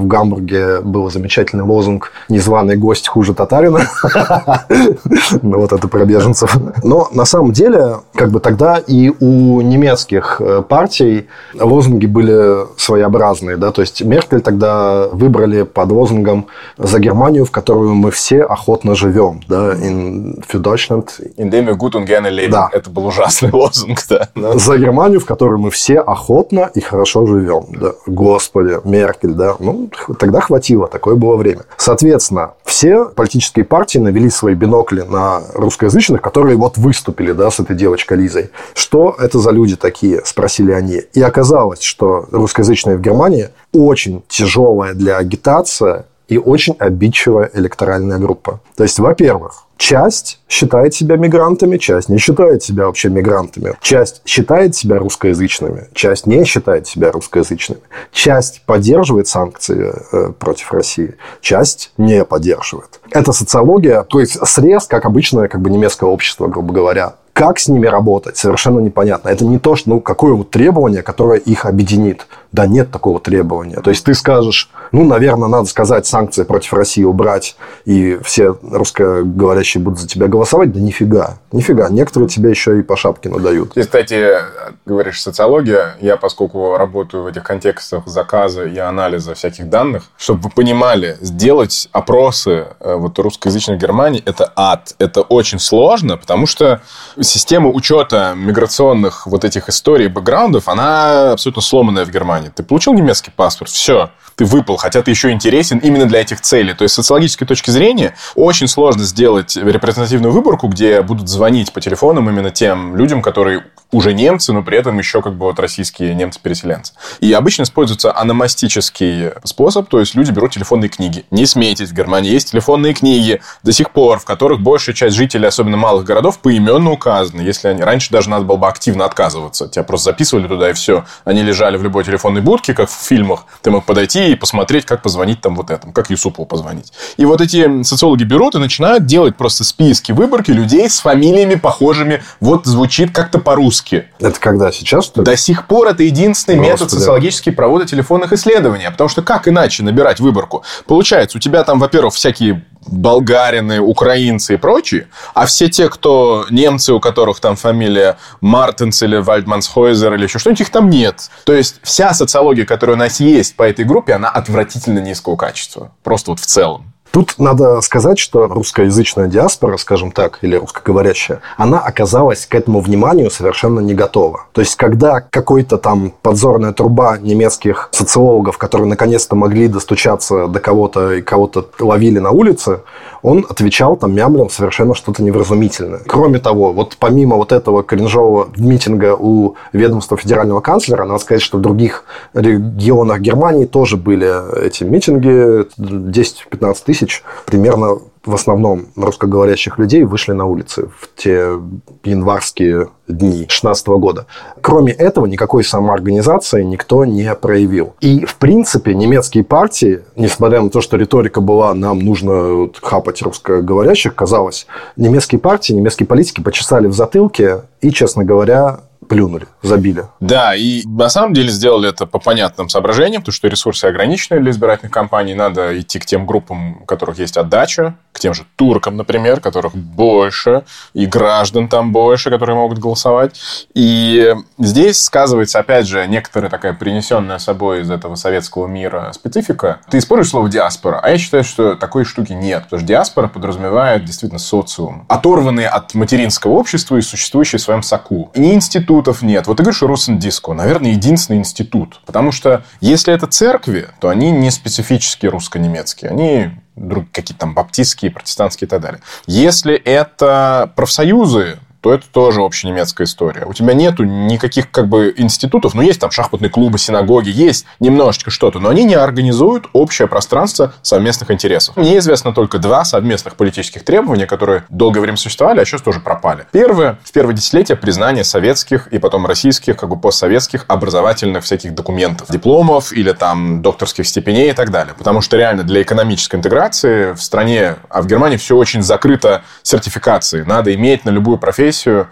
в Гамбурге был замечательный лозунг «Незваный гость хуже татарина». Ну, вот это про беженцев. Но на самом деле, как бы тогда и у немецких э, партий лозунги были своеобразные. Да? То есть Меркель тогда выбрали под лозунгом «За Германию, в которую мы все охотно живем». Да? In, für Deutschland. In dem wir gut und gerne leben. Да. Это был ужасный лозунг. Да. «За Германию, в которую мы все охотно и хорошо живем». Да? Господи, Меркель. Да? Ну, тогда хватило, такое было время. Соответственно, все политические партии навели свои бинокли на русскоязычных, которые вот выступили да, с этой девочкой Лизой. Что это за люди такие, спросили они. И оказалось, что русскоязычная в Германии очень тяжелая для агитации и очень обидчивая электоральная группа. То есть, во-первых, часть считает себя мигрантами, часть не считает себя вообще мигрантами. Часть считает себя русскоязычными, часть не считает себя русскоязычными. Часть поддерживает санкции э, против России, часть не поддерживает. Это социология, то есть срез, как обычное как бы немецкое общество, грубо говоря. Как с ними работать, совершенно непонятно. Это не то, что, ну, какое вот требование, которое их объединит. Да нет такого требования. То есть ты скажешь, ну, наверное, надо сказать, санкции против России убрать, и все русскоговорящие будут за тебя голосовать. Да нифига. Нифига. Некоторые тебе еще и по шапке надают. И, кстати, говоришь социология. Я, поскольку работаю в этих контекстах заказа и анализа всяких данных, чтобы вы понимали, сделать опросы э, вот русскоязычной Германии – это ад. Это очень сложно, потому что система учета миграционных вот этих историй, бэкграундов, она абсолютно сломанная в Германии. Ты получил немецкий паспорт, все, ты выпал, хотя ты еще интересен именно для этих целей. То есть, с социологической точки зрения, очень сложно сделать репрезентативную выборку, где будут звонить по телефонам именно тем людям, которые уже немцы, но при этом еще как бы вот российские немцы-переселенцы. И обычно используется аномастический способ, то есть люди берут телефонные книги. Не смейтесь, в Германии есть телефонные книги до сих пор, в которых большая часть жителей, особенно малых городов, поименно указаны. Если они... Раньше даже надо было бы активно отказываться. Тебя просто записывали туда, и все. Они лежали в любой телефонной будке, как в фильмах. Ты мог подойти и посмотреть, как позвонить там вот этому, как Юсупу позвонить. И вот эти социологи берут и начинают делать просто списки выборки людей с фамилиями похожими. Вот звучит как-то по-русски. Это когда? Сейчас? Что До сих пор это единственный Господи. метод социологический провода телефонных исследований. Потому что как иначе набирать выборку? Получается, у тебя там, во-первых, всякие болгарины, украинцы и прочие, а все те, кто немцы, у которых там фамилия Мартинс или Вальдмансхойзер или еще что-нибудь, их там нет. То есть вся социология, которая у нас есть по этой группе, она отвратительно низкого качества. Просто вот в целом. Тут надо сказать, что русскоязычная диаспора, скажем так, или русскоговорящая, она оказалась к этому вниманию совершенно не готова. То есть, когда какой-то там подзорная труба немецких социологов, которые наконец-то могли достучаться до кого-то и кого-то ловили на улице, он отвечал там мямлям совершенно что-то невразумительное. Кроме того, вот помимо вот этого кринжового митинга у ведомства федерального канцлера, надо сказать, что в других регионах Германии тоже были эти митинги, 10-15 тысяч примерно в основном русскоговорящих людей вышли на улицы в те январские дни 2016 года. Кроме этого, никакой самоорганизации никто не проявил. И, в принципе, немецкие партии, несмотря на то, что риторика была «нам нужно хапать русскоговорящих», казалось, немецкие партии, немецкие политики почесали в затылке и, честно говоря, плюнули, забили. Да, и на самом деле сделали это по понятным соображениям, потому что ресурсы ограничены для избирательных кампаний, надо идти к тем группам, у которых есть отдача, к тем же туркам, например, которых больше, и граждан там больше, которые могут голосовать. И здесь сказывается, опять же, некоторая такая принесенная собой из этого советского мира специфика. Ты используешь слово диаспора, а я считаю, что такой штуки нет, потому что диаспора подразумевает действительно социум, оторванный от материнского общества и существующий в своем соку. И ни институтов нет. Вот ты говоришь Русендиско, наверное, единственный институт. Потому что если это церкви, то они не специфически русско-немецкие. Они какие-то там баптистские, протестантские и так далее. Если это профсоюзы, то это тоже общенемецкая история. У тебя нету никаких как бы институтов, ну, есть там шахматные клубы, синагоги, есть немножечко что-то, но они не организуют общее пространство совместных интересов. Мне известно только два совместных политических требования, которые долгое время существовали, а сейчас тоже пропали. Первое, в первое десятилетие признание советских и потом российских, как бы постсоветских образовательных всяких документов, дипломов или там докторских степеней и так далее. Потому что реально для экономической интеграции в стране, а в Германии все очень закрыто сертификацией. Надо иметь на любую профессию профессию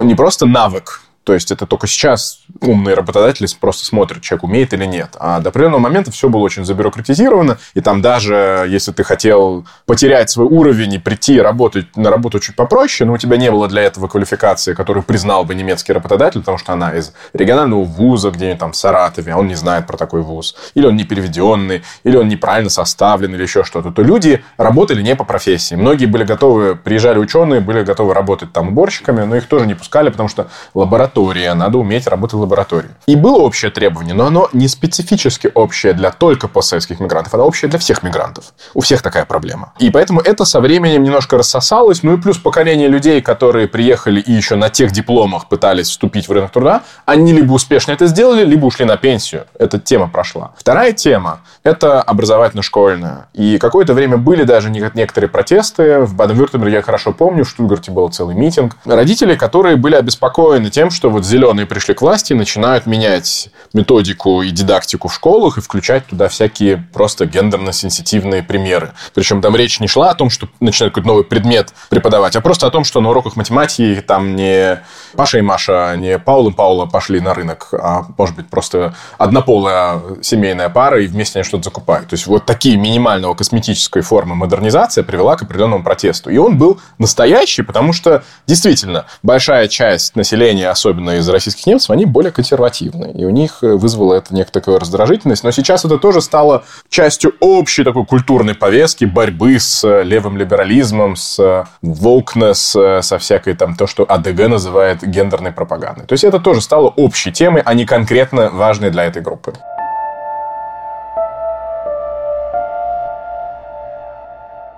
не просто навык, то есть это только сейчас умные работодатели просто смотрят, человек умеет или нет. А до определенного момента все было очень забюрократизировано, и там даже если ты хотел потерять свой уровень и прийти работать на работу чуть попроще, но у тебя не было для этого квалификации, которую признал бы немецкий работодатель, потому что она из регионального вуза где-нибудь там в Саратове, а он не знает про такой вуз, или он не переведенный, или он неправильно составлен, или еще что-то, то люди работали не по профессии. Многие были готовы, приезжали ученые, были готовы работать там уборщиками, но их тоже не пускали, потому что лаборатория лаборатория, надо уметь работать в лаборатории. И было общее требование, но оно не специфически общее для только постсоветских мигрантов, оно общее для всех мигрантов. У всех такая проблема. И поэтому это со временем немножко рассосалось. Ну и плюс поколение людей, которые приехали и еще на тех дипломах пытались вступить в рынок труда, они либо успешно это сделали, либо ушли на пенсию. Эта тема прошла. Вторая тема – это образовательно-школьная. И какое-то время были даже некоторые протесты. В Баден-Вюртемберге я хорошо помню, в Штутгарте был целый митинг. Родители, которые были обеспокоены тем, что что вот зеленые пришли к власти и начинают менять методику и дидактику в школах и включать туда всякие просто гендерно-сенситивные примеры. Причем там речь не шла о том, что начинают какой-то новый предмет преподавать, а просто о том, что на уроках математики там не Паша и Маша, не Паул и Паула пошли на рынок, а может быть просто однополая семейная пара и вместе они что-то закупают. То есть вот такие минимального косметической формы модернизация привела к определенному протесту. И он был настоящий, потому что действительно большая часть населения, особенно из российских немцев, они более консервативны. И у них вызвало это некоторую раздражительность. Но сейчас это тоже стало частью общей такой культурной повестки борьбы с левым либерализмом, с волкнес, со всякой там то, что АДГ называет гендерной пропагандой. То есть это тоже стало общей темой, а не конкретно важной для этой группы.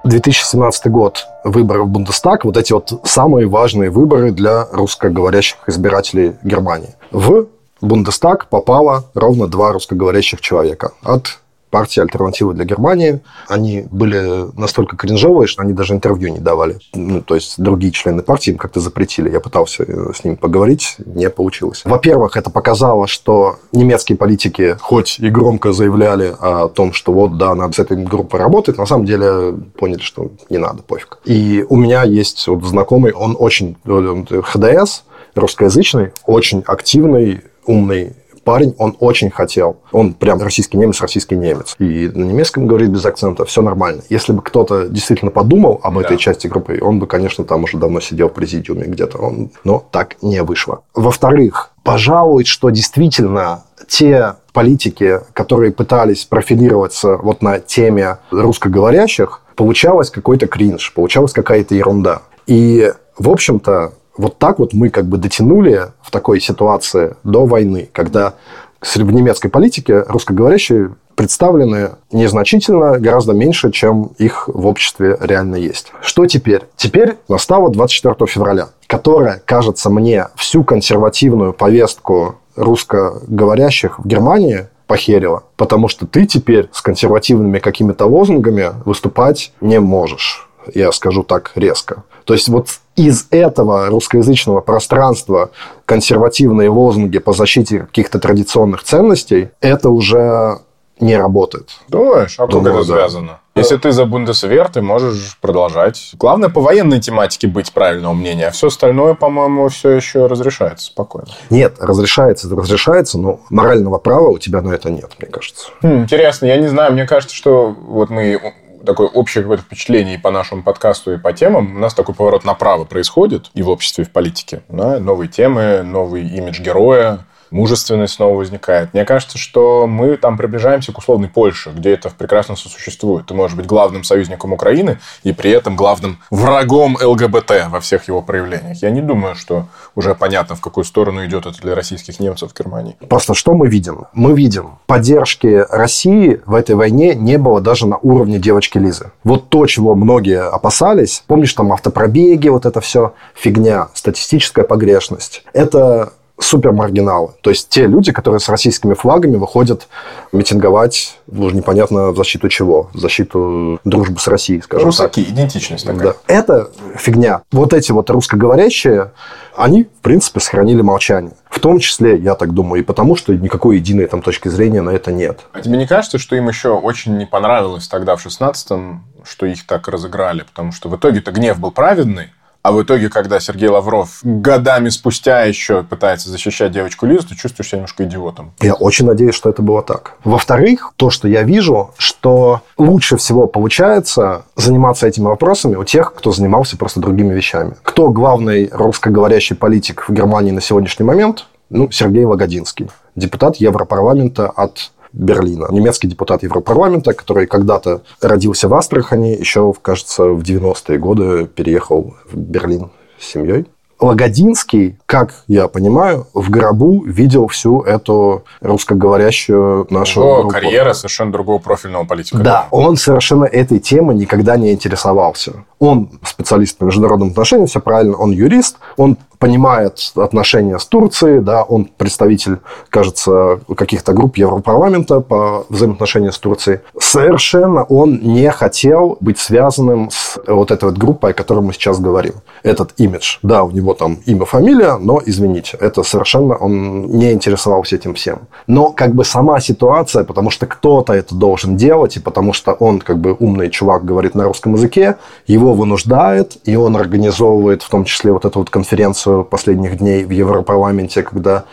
2017 год, выборы в Бундестаг, вот эти вот самые важные выборы для русскоговорящих избирателей Германии. В Бундестаг попало ровно два русскоговорящих человека от партии «Альтернативы для Германии». Они были настолько кринжовые, что они даже интервью не давали. Ну, то есть другие члены партии им как-то запретили. Я пытался с ними поговорить, не получилось. Во-первых, это показало, что немецкие политики хоть и громко заявляли о том, что вот, да, надо с этой группой работать, на самом деле поняли, что не надо, пофиг. И у меня есть вот знакомый, он очень ХДС, русскоязычный, очень активный, умный парень, он очень хотел. Он прям российский немец, российский немец. И на немецком говорит без акцента, все нормально. Если бы кто-то действительно подумал об да. этой части группы, он бы, конечно, там уже давно сидел в президиуме где-то. Он... Но так не вышло. Во-вторых, пожалуй, что действительно те политики, которые пытались профилироваться вот на теме русскоговорящих, получалось какой-то кринж, получалась какая-то ерунда. И, в общем-то, вот так вот мы как бы дотянули в такой ситуации до войны, когда в немецкой политике русскоговорящие представлены незначительно, гораздо меньше, чем их в обществе реально есть. Что теперь? Теперь настало 24 февраля, которая, кажется мне, всю консервативную повестку русскоговорящих в Германии похерила. Потому что ты теперь с консервативными какими-то лозунгами выступать не можешь. Я скажу так резко. То есть вот из этого русскоязычного пространства консервативные лозунги по защите каких-то традиционных ценностей, это уже не работает. Думаешь? А как это связано? Если ты за Бундесвер, ты можешь продолжать. Главное, по военной тематике быть правильного мнения. А все остальное, по-моему, все еще разрешается спокойно. Нет, разрешается, разрешается, но морального права у тебя на это нет, мне кажется. Хм, интересно, я не знаю. Мне кажется, что вот мы такое общее какое-то впечатление и по нашему подкасту, и по темам. У нас такой поворот направо происходит и в обществе, и в политике. Да? Новые темы, новый имидж героя, мужественность снова возникает. Мне кажется, что мы там приближаемся к условной Польше, где это прекрасно сосуществует. Ты можешь быть главным союзником Украины и при этом главным врагом ЛГБТ во всех его проявлениях. Я не думаю, что уже понятно, в какую сторону идет это для российских немцев в Германии. Просто что мы видим? Мы видим, поддержки России в этой войне не было даже на уровне девочки Лизы. Вот то, чего многие опасались, помнишь, там автопробеги, вот это все фигня, статистическая погрешность. Это супермаргиналы. То есть те люди, которые с российскими флагами выходят митинговать, уже непонятно в защиту чего. В защиту дружбы с Россией, скажем Русаки, так. идентичность такая. Да. Это фигня. Вот эти вот русскоговорящие, они, в принципе, сохранили молчание. В том числе, я так думаю, и потому, что никакой единой там точки зрения на это нет. А тебе не кажется, что им еще очень не понравилось тогда, в 16-м, что их так разыграли? Потому что в итоге-то гнев был праведный, а в итоге, когда Сергей Лавров годами спустя еще пытается защищать девочку Лизу, ты чувствуешь себя немножко идиотом. Я очень надеюсь, что это было так. Во-вторых, то, что я вижу, что лучше всего получается заниматься этими вопросами у тех, кто занимался просто другими вещами. Кто главный русскоговорящий политик в Германии на сегодняшний момент? Ну, Сергей Лагодинский, депутат Европарламента от Берлина. Немецкий депутат Европарламента, который когда-то родился в Астрахани, еще, кажется, в 90-е годы переехал в Берлин с семьей. Лагодинский, как я понимаю, в гробу видел всю эту русскоговорящую нашу Его группу. карьера совершенно другого профильного политика. Да, он совершенно этой темой никогда не интересовался. Он специалист по международным отношениям, все правильно, он юрист, он понимает отношения с Турцией, да, он представитель, кажется, каких-то групп Европарламента по взаимоотношениям с Турцией. совершенно он не хотел быть связанным с вот этой вот группой, о которой мы сейчас говорим. Этот имидж. Да, у него там имя, фамилия, но, извините, это совершенно он не интересовался этим всем. Но как бы сама ситуация, потому что кто-то это должен делать, и потому что он как бы умный чувак говорит на русском языке, его вынуждает, и он организовывает в том числе вот эту вот конференцию последних дней в Европарламенте, когда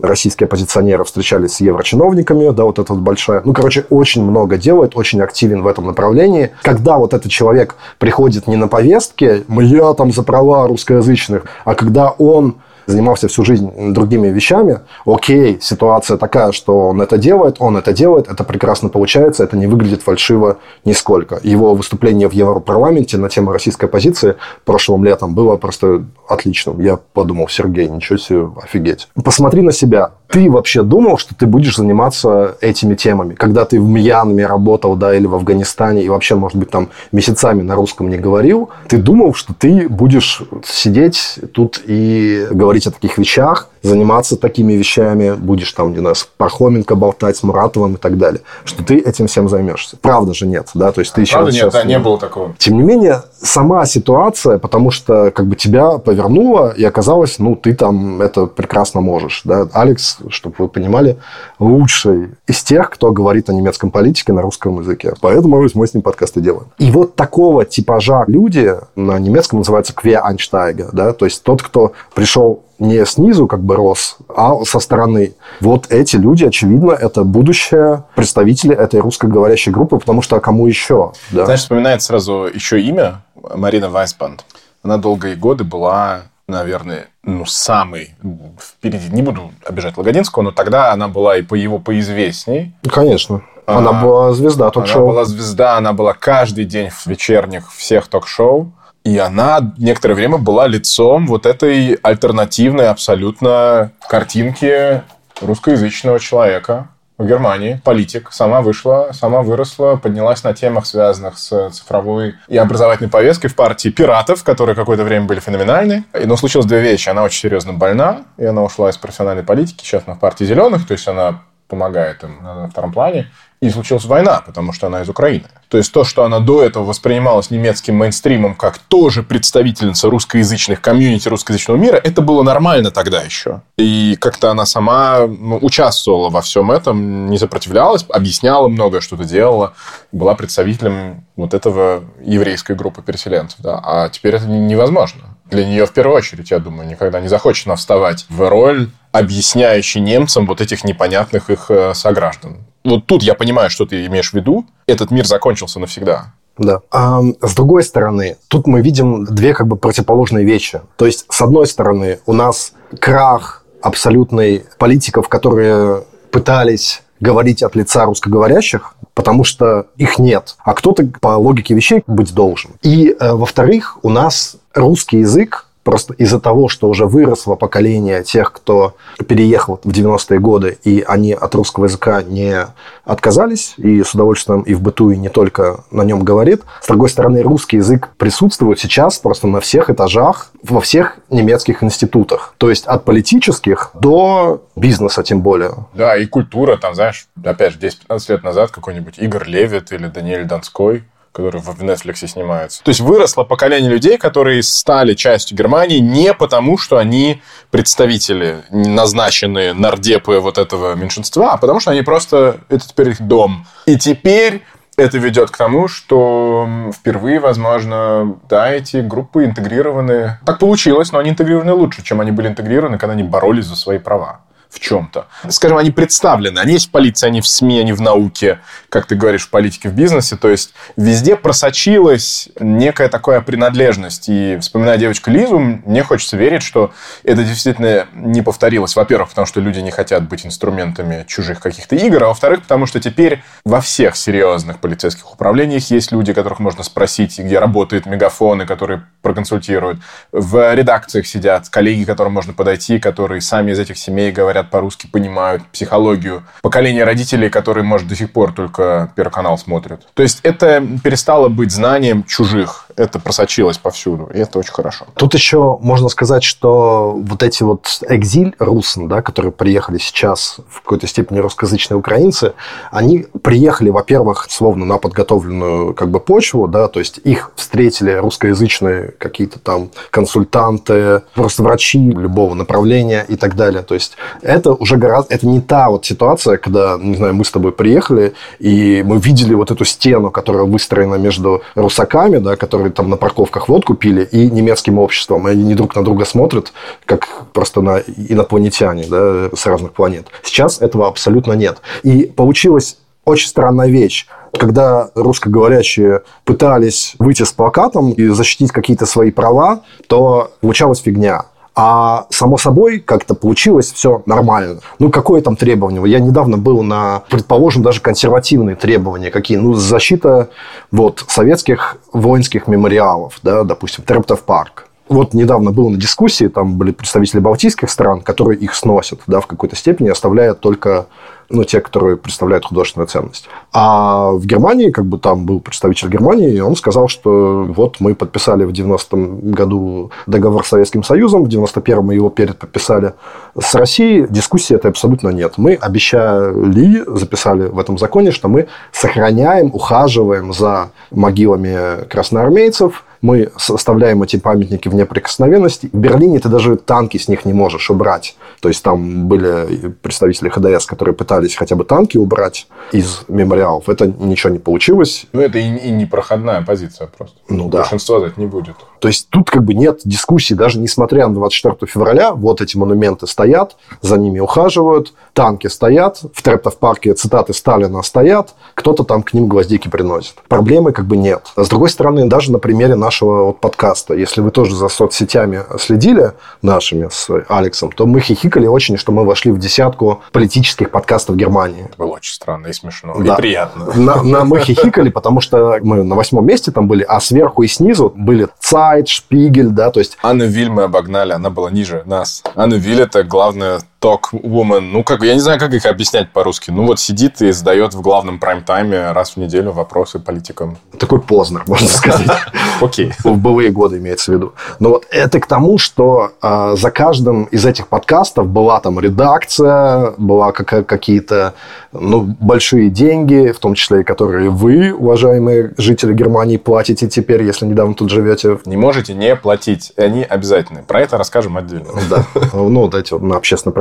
российские оппозиционеры встречались с еврочиновниками, да, вот это вот большая. Ну, короче, очень много делает, очень активен в этом направлении. Когда вот этот человек приходит не на повестке, я там за права русскоязычных, а когда он занимался всю жизнь другими вещами, окей, ситуация такая, что он это делает, он это делает, это прекрасно получается, это не выглядит фальшиво нисколько. Его выступление в Европарламенте на тему российской позиции прошлым летом было просто отличным. Я подумал, Сергей, ничего себе, офигеть. Посмотри на себя. Ты вообще думал, что ты будешь заниматься этими темами? Когда ты в Мьянме работал, да, или в Афганистане, и вообще, может быть, там месяцами на русском не говорил, ты думал, что ты будешь сидеть тут и говорить о таких вещах, заниматься такими вещами, будешь там, не знаю, с Пархоменко болтать, с Муратовым и так далее, что ты этим всем займешься. Правда же нет, да, то есть ты Правда еще... нет, да, не было такого. Тем не менее, сама ситуация, потому что как бы тебя повернула, и оказалось, ну, ты там это прекрасно можешь, да. Алекс, чтобы вы понимали, лучший из тех, кто говорит о немецком политике на русском языке. Поэтому мы с ним подкасты делаем. И вот такого типажа люди на немецком называются кве-айнштайга, да, то есть тот, кто пришел не снизу как бы рос, а со стороны. Вот эти люди, очевидно, это будущее представители этой русскоговорящей группы, потому что а кому еще? Да? Знаешь, вспоминает сразу еще имя Марина Вайсбанд. Она долгие годы была наверное, ну, самый впереди. Не буду обижать Логодинского, но тогда она была и по его поизвестней. Конечно. Она а, была звезда ток-шоу. Она была звезда, она была каждый день в вечерних всех ток-шоу. И она некоторое время была лицом вот этой альтернативной абсолютно картинки русскоязычного человека в Германии. Политик. Сама вышла, сама выросла, поднялась на темах, связанных с цифровой и образовательной повесткой в партии пиратов, которые какое-то время были феноменальны. Но случилось две вещи. Она очень серьезно больна, и она ушла из профессиональной политики. Сейчас она в партии зеленых, то есть она помогает им на втором плане. И случилась война, потому что она из Украины. То есть то, что она до этого воспринималась немецким мейнстримом как тоже представительница русскоязычных комьюнити русскоязычного мира, это было нормально тогда еще. И как-то она сама ну, участвовала во всем этом, не сопротивлялась, объясняла многое, что-то делала, была представителем вот этого еврейской группы переселенцев. Да. А теперь это невозможно. Для нее в первую очередь, я думаю, никогда не захочет она вставать в роль объясняющий немцам вот этих непонятных их э, сограждан вот тут я понимаю, что ты имеешь в виду. Этот мир закончился навсегда. Да. А с другой стороны, тут мы видим две как бы противоположные вещи. То есть, с одной стороны, у нас крах абсолютной политиков, которые пытались говорить от лица русскоговорящих, потому что их нет. А кто-то по логике вещей быть должен. И, э, во-вторых, у нас русский язык Просто из-за того, что уже выросло поколение тех, кто переехал в 90-е годы, и они от русского языка не отказались, и с удовольствием и в быту, и не только на нем говорит. С другой стороны, русский язык присутствует сейчас просто на всех этажах, во всех немецких институтах. То есть от политических до бизнеса тем более. Да, и культура, там, знаешь, опять же, 10-15 лет назад какой-нибудь Игорь Левит или Даниэль Донской – который в Netflix снимается. То есть выросло поколение людей, которые стали частью Германии не потому, что они представители, назначенные нардепы вот этого меньшинства, а потому что они просто... Это теперь их дом. И теперь это ведет к тому, что впервые, возможно, да, эти группы интегрированы. Так получилось, но они интегрированы лучше, чем они были интегрированы, когда они боролись за свои права в чем-то. Скажем, они представлены. Они есть в полиции, они в СМИ, они в науке, как ты говоришь, в политике, в бизнесе. То есть везде просочилась некая такая принадлежность. И вспоминая девочку Лизу, мне хочется верить, что это действительно не повторилось. Во-первых, потому что люди не хотят быть инструментами чужих каких-то игр, а во-вторых, потому что теперь во всех серьезных полицейских управлениях есть люди, которых можно спросить, где работают мегафоны, которые проконсультируют. В редакциях сидят коллеги, которым можно подойти, которые сами из этих семей говорят, говорят по-русски, понимают психологию. Поколение родителей, которые, может, до сих пор только Первый канал смотрят. То есть это перестало быть знанием чужих. Это просочилось повсюду, и это очень хорошо. Тут еще можно сказать, что вот эти вот экзиль русин, да, которые приехали сейчас в какой-то степени русскоязычные украинцы, они приехали, во-первых, словно на подготовленную как бы почву, да, то есть их встретили русскоязычные какие-то там консультанты, просто врачи любого направления и так далее. То есть это уже гораздо, это не та вот ситуация, когда, не знаю, мы с тобой приехали, и мы видели вот эту стену, которая выстроена между русаками, да, которые там на парковках водку пили, и немецким обществом. И они друг на друга смотрят, как просто на инопланетяне да, с разных планет. Сейчас этого абсолютно нет. И получилось очень странная вещь. Когда русскоговорящие пытались выйти с плакатом и защитить какие-то свои права, то получалась фигня. А само собой как-то получилось все нормально. Ну, какое там требование? Я недавно был на, предположим, даже консервативные требования. Какие? Ну, защита вот, советских воинских мемориалов, да, допустим, Трептов парк. Вот недавно был на дискуссии, там были представители балтийских стран, которые их сносят да, в какой-то степени, оставляя только ну, те, которые представляют художественную ценность. А в Германии, как бы там был представитель Германии, и он сказал, что вот мы подписали в 90-м году договор с Советским Союзом, в 91-м мы его перед подписали с Россией. Дискуссии это абсолютно нет. Мы обещали, записали в этом законе, что мы сохраняем, ухаживаем за могилами красноармейцев, мы оставляем эти памятники в неприкосновенности. В Берлине ты даже танки с них не можешь убрать. То есть там были представители ХДС, которые пытались хотя бы танки убрать из мемориалов. Это ничего не получилось. Ну, это и, и непроходная позиция просто. Ну да. Большинство это не будет. То есть тут как бы нет дискуссий, даже несмотря на 24 февраля, вот эти монументы стоят, за ними ухаживают, танки стоят, в Трептов-парке цитаты Сталина стоят, кто-то там к ним гвоздики приносит. Проблемы как бы нет. А с другой стороны, даже на примере нашего вот подкаста, если вы тоже за соцсетями следили нашими с Алексом, то мы хихикали очень, что мы вошли в десятку политических подкастов Германии. Это было очень странно и смешно, да. и приятно. На, на, мы хихикали, потому что мы на восьмом месте там были, а сверху и снизу были Сайт, Шпигель, да, то есть... Анну Виль мы обогнали, она была ниже нас. Анну Виль это главная ток-вумен. Ну, как, я не знаю, как их объяснять по-русски. Ну, вот сидит и задает в главном прайм-тайме раз в неделю вопросы политикам. Такой Познер, можно сказать. Окей. В былые годы имеется в виду. Но вот это к тому, что а, за каждым из этих подкастов была там редакция, была какие-то ну, большие деньги, в том числе и которые вы, уважаемые жители Германии, платите теперь, если недавно тут живете. Не можете не платить. Они обязательны. Про это расскажем отдельно. Да. Ну, вот эти вот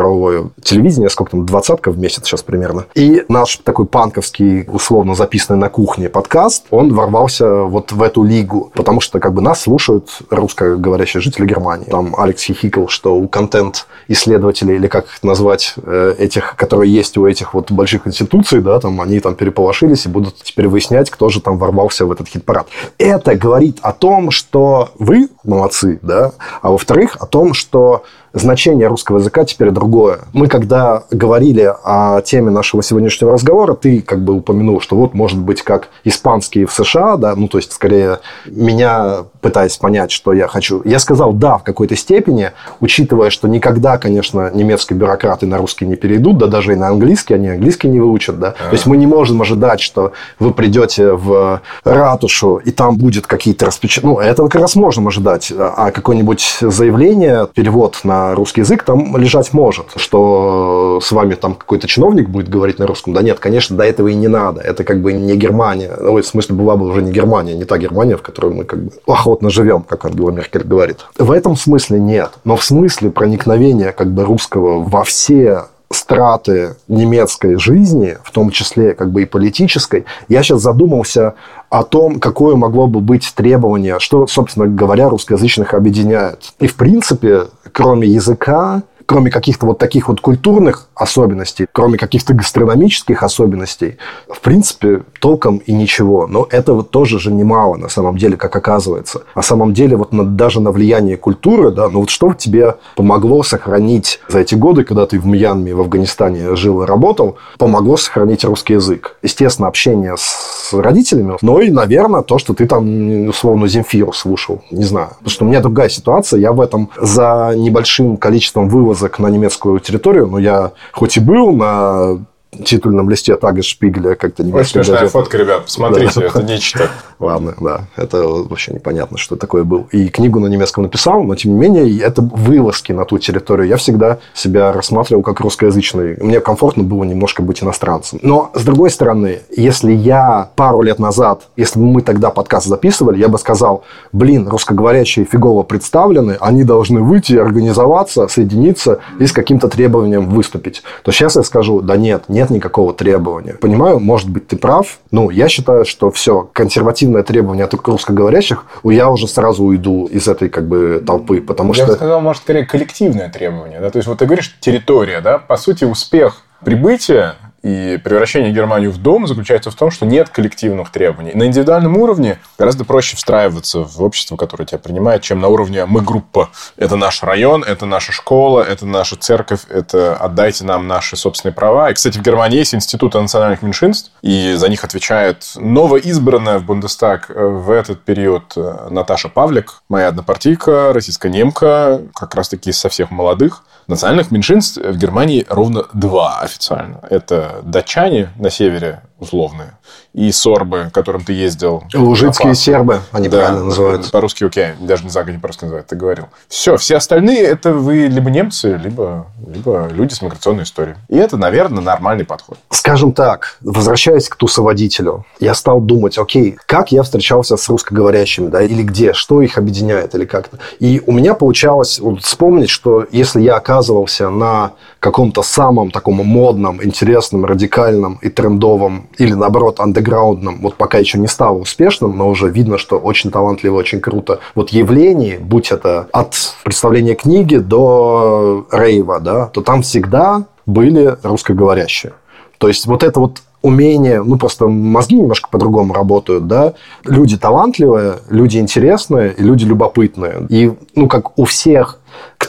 общественно-правовое телевидение, сколько там, двадцатка в месяц сейчас примерно. И наш такой панковский, условно записанный на кухне подкаст, он ворвался вот в эту лигу, потому что как бы нас слушают русскоговорящие жители Германии. Там Алекс хихикал, что у контент-исследователей, или как их назвать, э, этих, которые есть у этих вот больших институций, да, там они там переполошились и будут теперь выяснять, кто же там ворвался в этот хит-парад. Это говорит о том, что вы молодцы, да, а во-вторых, о том, что значение русского языка теперь другое. Мы, когда говорили о теме нашего сегодняшнего разговора, ты как бы упомянул, что вот может быть как испанский в США, да, ну то есть скорее меня пытаясь понять, что я хочу. Я сказал да в какой-то степени, учитывая, что никогда, конечно, немецкие бюрократы на русский не перейдут, да даже и на английский, они английский не выучат, да. А-а-а. То есть мы не можем ожидать, что вы придете в ратушу и там будет какие-то распечатки. Ну, этого как раз можем ожидать. А какое-нибудь заявление, перевод на русский язык там лежать может. Что с вами там какой-то чиновник будет говорить на русском. Да нет, конечно, до этого и не надо. Это как бы не Германия. Ну, в смысле, была бы уже не Германия, не та Германия, в которой мы как бы охотно живем, как Ангела Меркель говорит. В этом смысле нет. Но в смысле проникновения как бы русского во все страты немецкой жизни, в том числе как бы и политической, я сейчас задумался о том, какое могло бы быть требование, что, собственно говоря, русскоязычных объединяет. И, в принципе, кроме языка, кроме каких-то вот таких вот культурных особенностей, кроме каких-то гастрономических особенностей, в принципе, толком и ничего. Но этого тоже же немало, на самом деле, как оказывается. На самом деле, вот на, даже на влияние культуры, да, ну вот что тебе помогло сохранить за эти годы, когда ты в Мьянме, в Афганистане жил и работал, помогло сохранить русский язык? Естественно, общение с родителями, но и, наверное, то, что ты там, условно, Земфиру слушал. Не знаю. Потому что у меня другая ситуация. Я в этом за небольшим количеством вывоза вылазок на немецкую территорию, но я хоть и был на титульном листе Тага Шпигеля, как-то немецкая Очень смешная газета. фотка, ребят, посмотрите, это нечто. Ладно, да. Это вообще непонятно, что такое был. И книгу на немецком написал, но тем не менее, это вылазки на ту территорию. Я всегда себя рассматривал как русскоязычный. Мне комфортно было немножко быть иностранцем. Но, с другой стороны, если я пару лет назад, если бы мы тогда подкаст записывали, я бы сказал, блин, русскоговорящие фигово представлены, они должны выйти, организоваться, соединиться и с каким-то требованием выступить. То сейчас я скажу, да нет, нет никакого требования. Понимаю, может быть, ты прав. Ну, я считаю, что все, консервативное требование от русскоговорящих, я уже сразу уйду из этой как бы толпы, потому я что... Я бы сказал, может, скорее коллективное требование. Да? То есть, вот ты говоришь, территория, да, по сути, успех прибытия и превращение Германии в дом заключается в том, что нет коллективных требований. На индивидуальном уровне гораздо проще встраиваться в общество, которое тебя принимает, чем на уровне «мы группа». Это наш район, это наша школа, это наша церковь, это отдайте нам наши собственные права. И, кстати, в Германии есть институт национальных меньшинств, и за них отвечает новоизбранная в Бундестаг э, в этот период э, Наташа Павлик, моя однопартийка, российская немка, как раз-таки со всех молодых. Национальных меньшинств в Германии ровно два официально. Это датчане на севере, условные, и сорбы, которым ты ездил. Лужицкие сербы, они да, правильно называются. По-русски окей, даже не знаю, как они по-русски называют, ты говорил. Все, все остальные это вы либо немцы, либо, либо люди с миграционной историей. И это, наверное, нормальный подход. Скажем так, возвращаясь к тусоводителю, я стал думать, окей, как я встречался с русскоговорящими, да, или где, что их объединяет, или как-то. И у меня получалось вот, вспомнить, что если я оказывался на каком-то самом таком модном, интересном, радикальном и трендовом, или наоборот, андеграундном, вот пока еще не стало успешным, но уже видно, что очень талантливо, очень круто, вот явлений, будь это от представления книги до рейва, да, то там всегда были русскоговорящие. То есть вот это вот умение, ну просто мозги немножко по-другому работают, да. Люди талантливые, люди интересные люди любопытные. И, ну, как у всех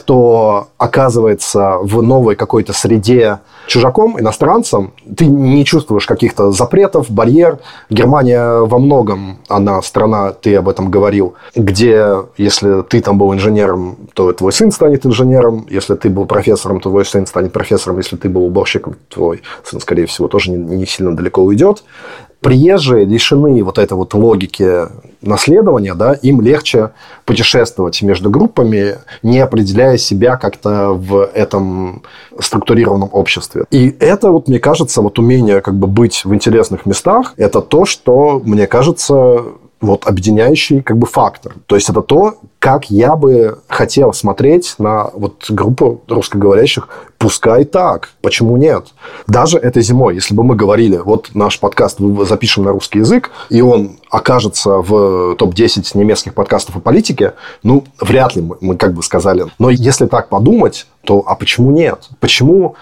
кто оказывается в новой какой-то среде чужаком, иностранцем, ты не чувствуешь каких-то запретов, барьер. Германия во многом, она страна, ты об этом говорил, где, если ты там был инженером, то твой сын станет инженером, если ты был профессором, то твой сын станет профессором, если ты был уборщиком, твой сын, скорее всего, тоже не сильно далеко уйдет приезжие лишены вот этой вот логики наследования, да, им легче путешествовать между группами, не определяя себя как-то в этом структурированном обществе. И это, вот, мне кажется, вот умение как бы быть в интересных местах, это то, что, мне кажется, вот объединяющий как бы фактор. То есть это то, как я бы хотел смотреть на вот группу русскоговорящих, пускай так, почему нет? Даже этой зимой, если бы мы говорили, вот наш подкаст запишем на русский язык, и он окажется в топ-10 немецких подкастов о политике, ну, вряд ли мы, мы как бы сказали. Но если так подумать, то а почему нет? Почему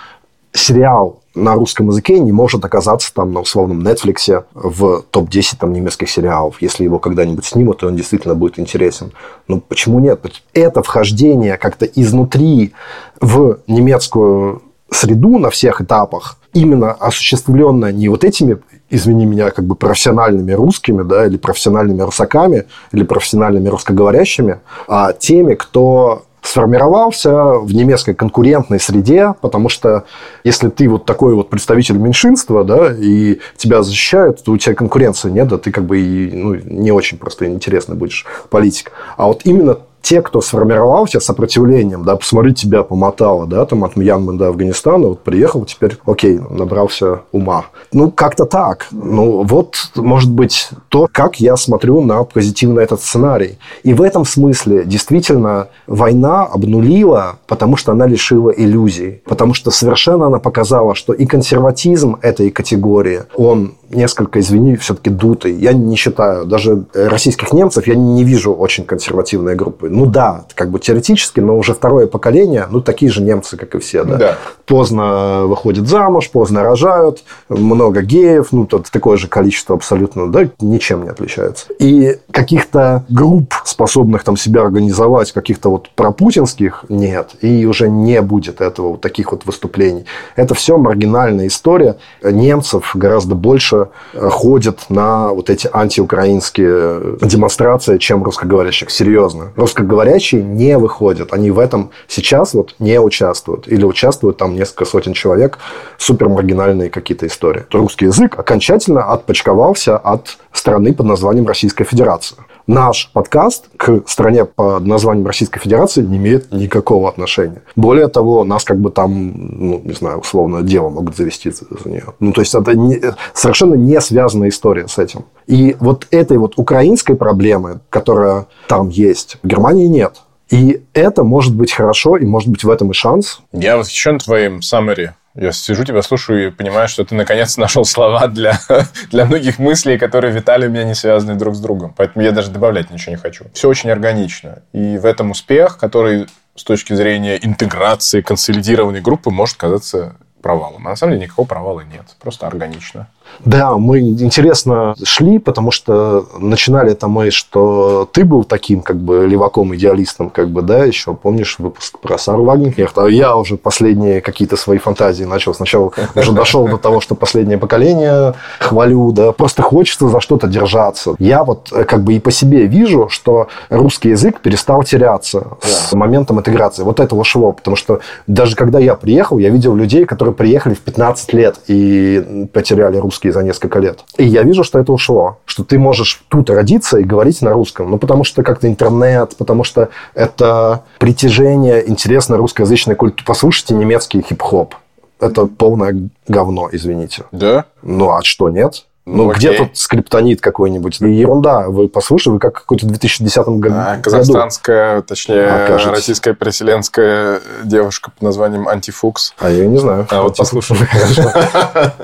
сериал на русском языке не может оказаться там на условном Netflix в топ-10 там, немецких сериалов. Если его когда-нибудь снимут, то он действительно будет интересен. Ну, почему нет? Это вхождение как-то изнутри в немецкую среду на всех этапах, именно осуществленное не вот этими извини меня, как бы профессиональными русскими, да, или профессиональными русаками, или профессиональными русскоговорящими, а теми, кто сформировался в немецкой конкурентной среде, потому что если ты вот такой вот представитель меньшинства, да, и тебя защищают, то у тебя конкуренции нет, да, ты как бы и, ну, не очень просто интересный будешь политик. А вот именно те, кто сформировался сопротивлением, да, посмотри, тебя помотало, да, там от Мьянмы до Афганистана, вот приехал, теперь, окей, набрался ума. Ну, как-то так. Ну, вот, может быть, то, как я смотрю на позитивно этот сценарий. И в этом смысле, действительно, война обнулила, потому что она лишила иллюзий. Потому что совершенно она показала, что и консерватизм этой категории, он несколько, извини, все-таки дутый. Я не считаю, даже российских немцев я не вижу очень консервативной группы. Ну да, как бы теоретически, но уже второе поколение, ну такие же немцы, как и все, да. да. Поздно выходят замуж, поздно рожают, много геев, ну тут такое же количество абсолютно, да, ничем не отличается. И каких-то групп, способных там себя организовать, каких-то вот пропутинских, нет. И уже не будет этого, вот таких вот выступлений. Это все маргинальная история. Немцев гораздо больше э, ходят на вот эти антиукраинские демонстрации, чем русскоговорящих. Серьезно. Русскоговорящие не выходят. Они в этом сейчас вот не участвуют. Или участвуют там несколько сотен человек. Супер маргинальные какие-то истории. Русский язык окончательно отпочковался от страны под названием Российская Федерация. Наш подкаст к стране под названием Российской Федерации не имеет никакого отношения. Более того, нас как бы там, ну, не знаю, условно, дело могут завести за нее. Ну, то есть, это не, совершенно не связанная история с этим. И вот этой вот украинской проблемы, которая там есть, в Германии нет. И это может быть хорошо, и может быть в этом и шанс. Я восхищен твоим summary я сижу, тебя слушаю и понимаю, что ты наконец нашел слова для, для многих мыслей, которые витали у меня не связаны друг с другом. Поэтому я даже добавлять ничего не хочу. Все очень органично. И в этом успех, который с точки зрения интеграции консолидированной группы может казаться провалом. А на самом деле никакого провала нет. Просто органично. Да, мы интересно шли, потому что начинали это мы, что ты был таким как бы леваком-идеалистом, как бы, да, еще помнишь выпуск про Сару Вагенкнехт, а я уже последние какие-то свои фантазии начал. Сначала уже дошел до того, что последнее поколение хвалю, да, просто хочется за что-то держаться. Я вот э, как бы и по себе вижу, что русский язык перестал теряться с моментом интеграции. Вот это ушло, потому что даже когда я приехал, я видел людей, которые приехали в 15 лет и потеряли русский русский за несколько лет. И я вижу, что это ушло. Что ты можешь тут родиться и говорить на русском. Ну, потому что как-то интернет, потому что это притяжение интересной русскоязычной культуры. Послушайте немецкий хип-хоп. Это полное говно, извините. Да? Ну, а что, нет? Ну, ну где тут скриптонит какой-нибудь? Ерунда. Вы послушали, вы как какой-то 2010 году. А, казахстанская, точнее, Окажется. российская переселенская девушка под названием Антифукс. А я не знаю. А вот послушали.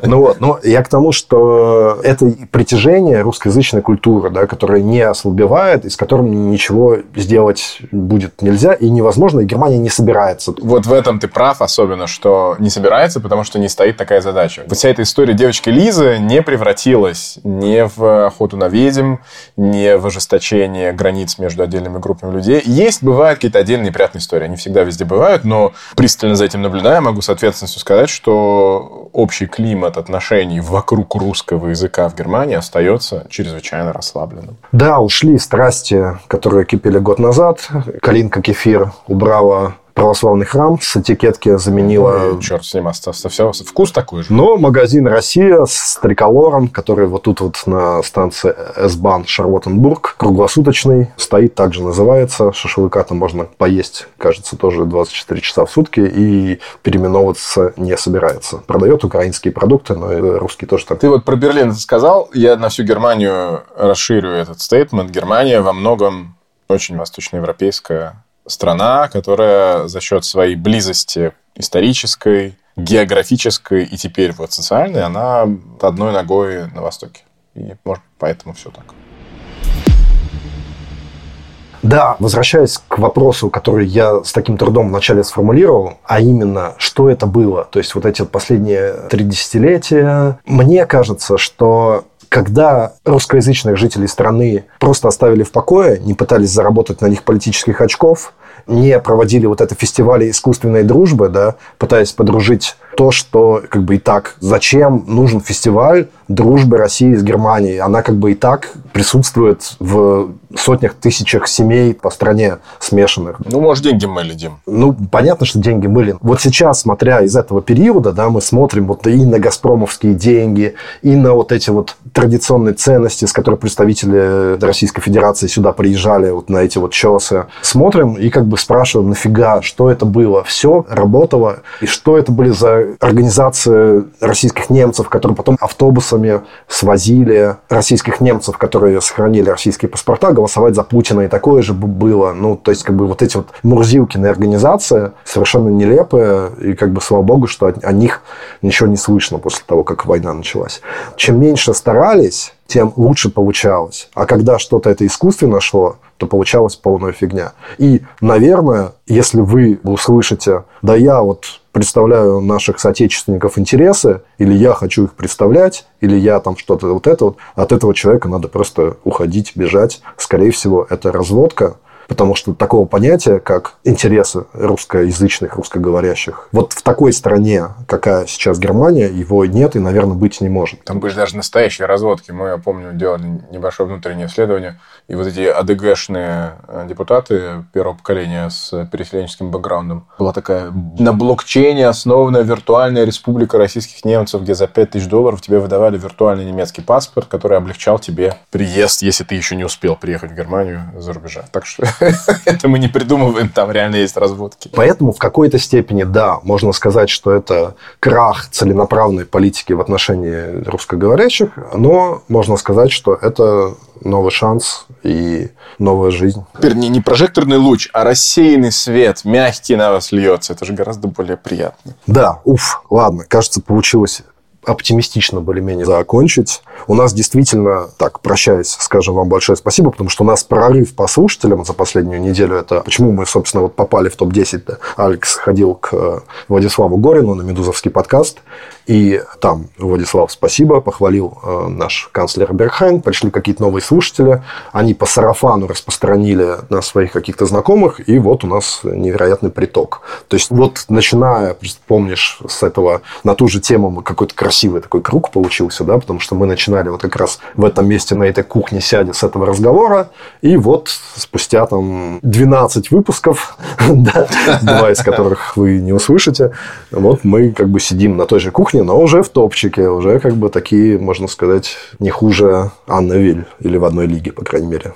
Ну вот, ну я к тому, что это притяжение русскоязычной культуры, да, которая не ослабевает, и с которым ничего сделать будет нельзя и невозможно, и Германия не собирается. Вот в этом ты прав, особенно, что не собирается, потому что не стоит такая задача. Вся эта история девочки Лизы не превратилась превратилось не в охоту на ведьм, не в ожесточение границ между отдельными группами людей. Есть, бывают какие-то отдельные приятные истории. Они всегда везде бывают, но пристально за этим наблюдая, могу с ответственностью сказать, что общий климат отношений вокруг русского языка в Германии остается чрезвычайно расслабленным. Да, ушли страсти, которые кипели год назад. Калинка Кефир убрала православный храм с этикетки заменила... Ой, черт с ним остался. Все, вкус такой же. Но магазин «Россия» с триколором, который вот тут вот на станции S-Bahn Шарлоттенбург, круглосуточный, стоит, также называется. Шашлыка там можно поесть, кажется, тоже 24 часа в сутки и переименовываться не собирается. Продает украинские продукты, но и русские тоже там. Ты вот про Берлин сказал, я на всю Германию расширю этот стейтмент. Германия во многом очень восточноевропейская страна, которая за счет своей близости исторической, географической и теперь вот социальной, она одной ногой на Востоке. И, может, поэтому все так. Да, возвращаясь к вопросу, который я с таким трудом вначале сформулировал, а именно, что это было, то есть вот эти последние три десятилетия, мне кажется, что когда русскоязычных жителей страны просто оставили в покое, не пытались заработать на них политических очков, не проводили вот это фестивали искусственной дружбы, да, пытаясь подружить то, что как бы и так, зачем нужен фестиваль дружбы России с Германией. Она как бы и так присутствует в сотнях тысячах семей по стране смешанных. Ну, может, деньги мыли, Дим. Ну, понятно, что деньги мыли. Вот сейчас, смотря из этого периода, да, мы смотрим вот и на газпромовские деньги, и на вот эти вот традиционные ценности, с которыми представители Российской Федерации сюда приезжали, вот на эти вот чесы. Смотрим и как бы спрашиваем, нафига, что это было? Все работало. И что это были за организации российских немцев, которые потом автобусами свозили российских немцев, которые сохранили российские паспорта, голосовать за Путина. И такое же было. Ну, то есть, как бы вот эти вот Мурзилкины организации совершенно нелепые. И как бы, слава богу, что о них ничего не слышно после того, как война началась. Чем меньше старались, тем лучше получалось. А когда что-то это искусственно шло, то получалась полная фигня. И, наверное, если вы услышите, да я вот представляю наших соотечественников интересы, или я хочу их представлять, или я там что-то вот это вот, от этого человека надо просто уходить, бежать. Скорее всего, это разводка, Потому что такого понятия, как интересы русскоязычных, русскоговорящих, вот в такой стране, какая сейчас Германия, его нет и, наверное, быть не может. Там были даже настоящие разводки. Мы, я помню, делали небольшое внутреннее исследование, и вот эти АДГшные э, депутаты первого поколения с переселенческим бэкграундом. Была такая на блокчейне основанная виртуальная республика российских немцев, где за 5000 долларов тебе выдавали виртуальный немецкий паспорт, который облегчал тебе приезд, если ты еще не успел приехать в Германию за рубежа. Так что это мы не придумываем, там реально есть разводки. Поэтому в какой-то степени, да, можно сказать, что это крах целенаправленной политики в отношении русскоговорящих, но можно сказать, что это новый шанс и новая жизнь. Теперь не, не прожекторный луч, а рассеянный свет, мягкий на вас льется. Это же гораздо более приятно. Да, уф, ладно, кажется, получилось оптимистично более-менее закончить. У нас действительно, так, прощаясь, скажем вам большое спасибо, потому что у нас прорыв по слушателям за последнюю неделю. Это почему мы, собственно, вот попали в топ-10. Да? Алекс ходил к э, Владиславу Горину на «Медузовский подкаст», и там Владислав, спасибо, похвалил э, наш канцлер Берхайн. Пришли какие-то новые слушатели. Они по сарафану распространили на своих каких-то знакомых, и вот у нас невероятный приток. То есть, вот начиная, помнишь, с этого, на ту же тему какой-то красивый такой круг получился, да, потому что мы начинали вот как раз в этом месте, на этой кухне сядя с этого разговора, и вот спустя там 12 выпусков, два из которых вы не услышите, вот мы как бы сидим на той же кухне, но уже в топчике, уже как бы такие, можно сказать, не хуже Анны Виль, или в одной лиге, по крайней мере.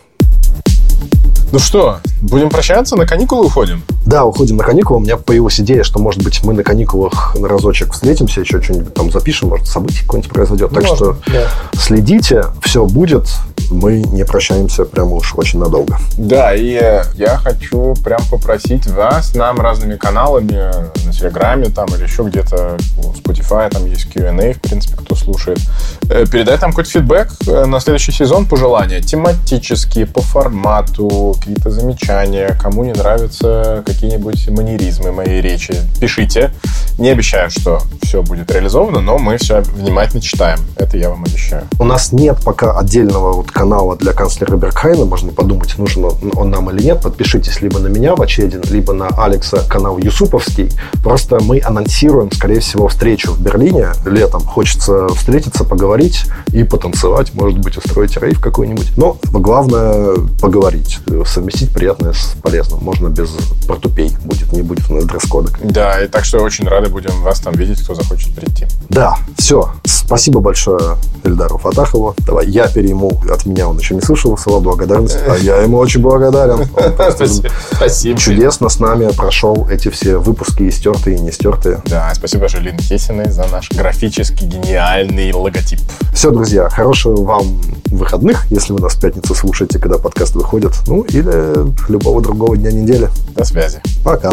Ну что, будем прощаться? На каникулы уходим? Да, уходим на каникулы. У меня появилась идея, что, может быть, мы на каникулах на разочек встретимся, еще что-нибудь там запишем, может, событие какое-нибудь произойдет. Так может, что да. следите, все будет. Мы не прощаемся прямо уж очень надолго. Да, и я хочу прям попросить вас нам разными каналами на Телеграме там или еще где-то в Spotify, там есть Q&A, в принципе, кто слушает, э, передать там какой-то фидбэк э, на следующий сезон, пожелания тематические, по формату, какие-то замечания, кому не нравятся какие-нибудь манеризмы моей речи, пишите. Не обещаю, что все будет реализовано, но мы все внимательно читаем. Это я вам обещаю. У нас нет пока отдельного вот канала для канцлера Беркхайна. Можно подумать, нужен он нам или нет. Подпишитесь либо на меня в Очедин, либо на Алекса канал Юсуповский. Просто мы анонсируем, скорее всего, встречу в Берлине летом. Хочется встретиться, поговорить и потанцевать. Может быть, устроить рейв какой-нибудь. Но главное поговорить совместить приятное с полезным. Можно без портупей будет, не будет у нас дресс-кода. Да, и так что очень рады будем вас там видеть, кто захочет прийти. Да, все. Спасибо большое Эльдару Фатахову. Давай, я перейму. От меня он еще не слышал слова благодарности, а я ему очень благодарен. Спасибо. Чудесно с нами прошел эти все выпуски, стертые и не стертые. Да, спасибо большое Лин Хесиной за наш графически гениальный логотип. Все, друзья, хорошего вам выходных, если вы нас в пятницу слушаете, когда подкаст выходит. Ну, или любого другого дня недели. До связи. Пока.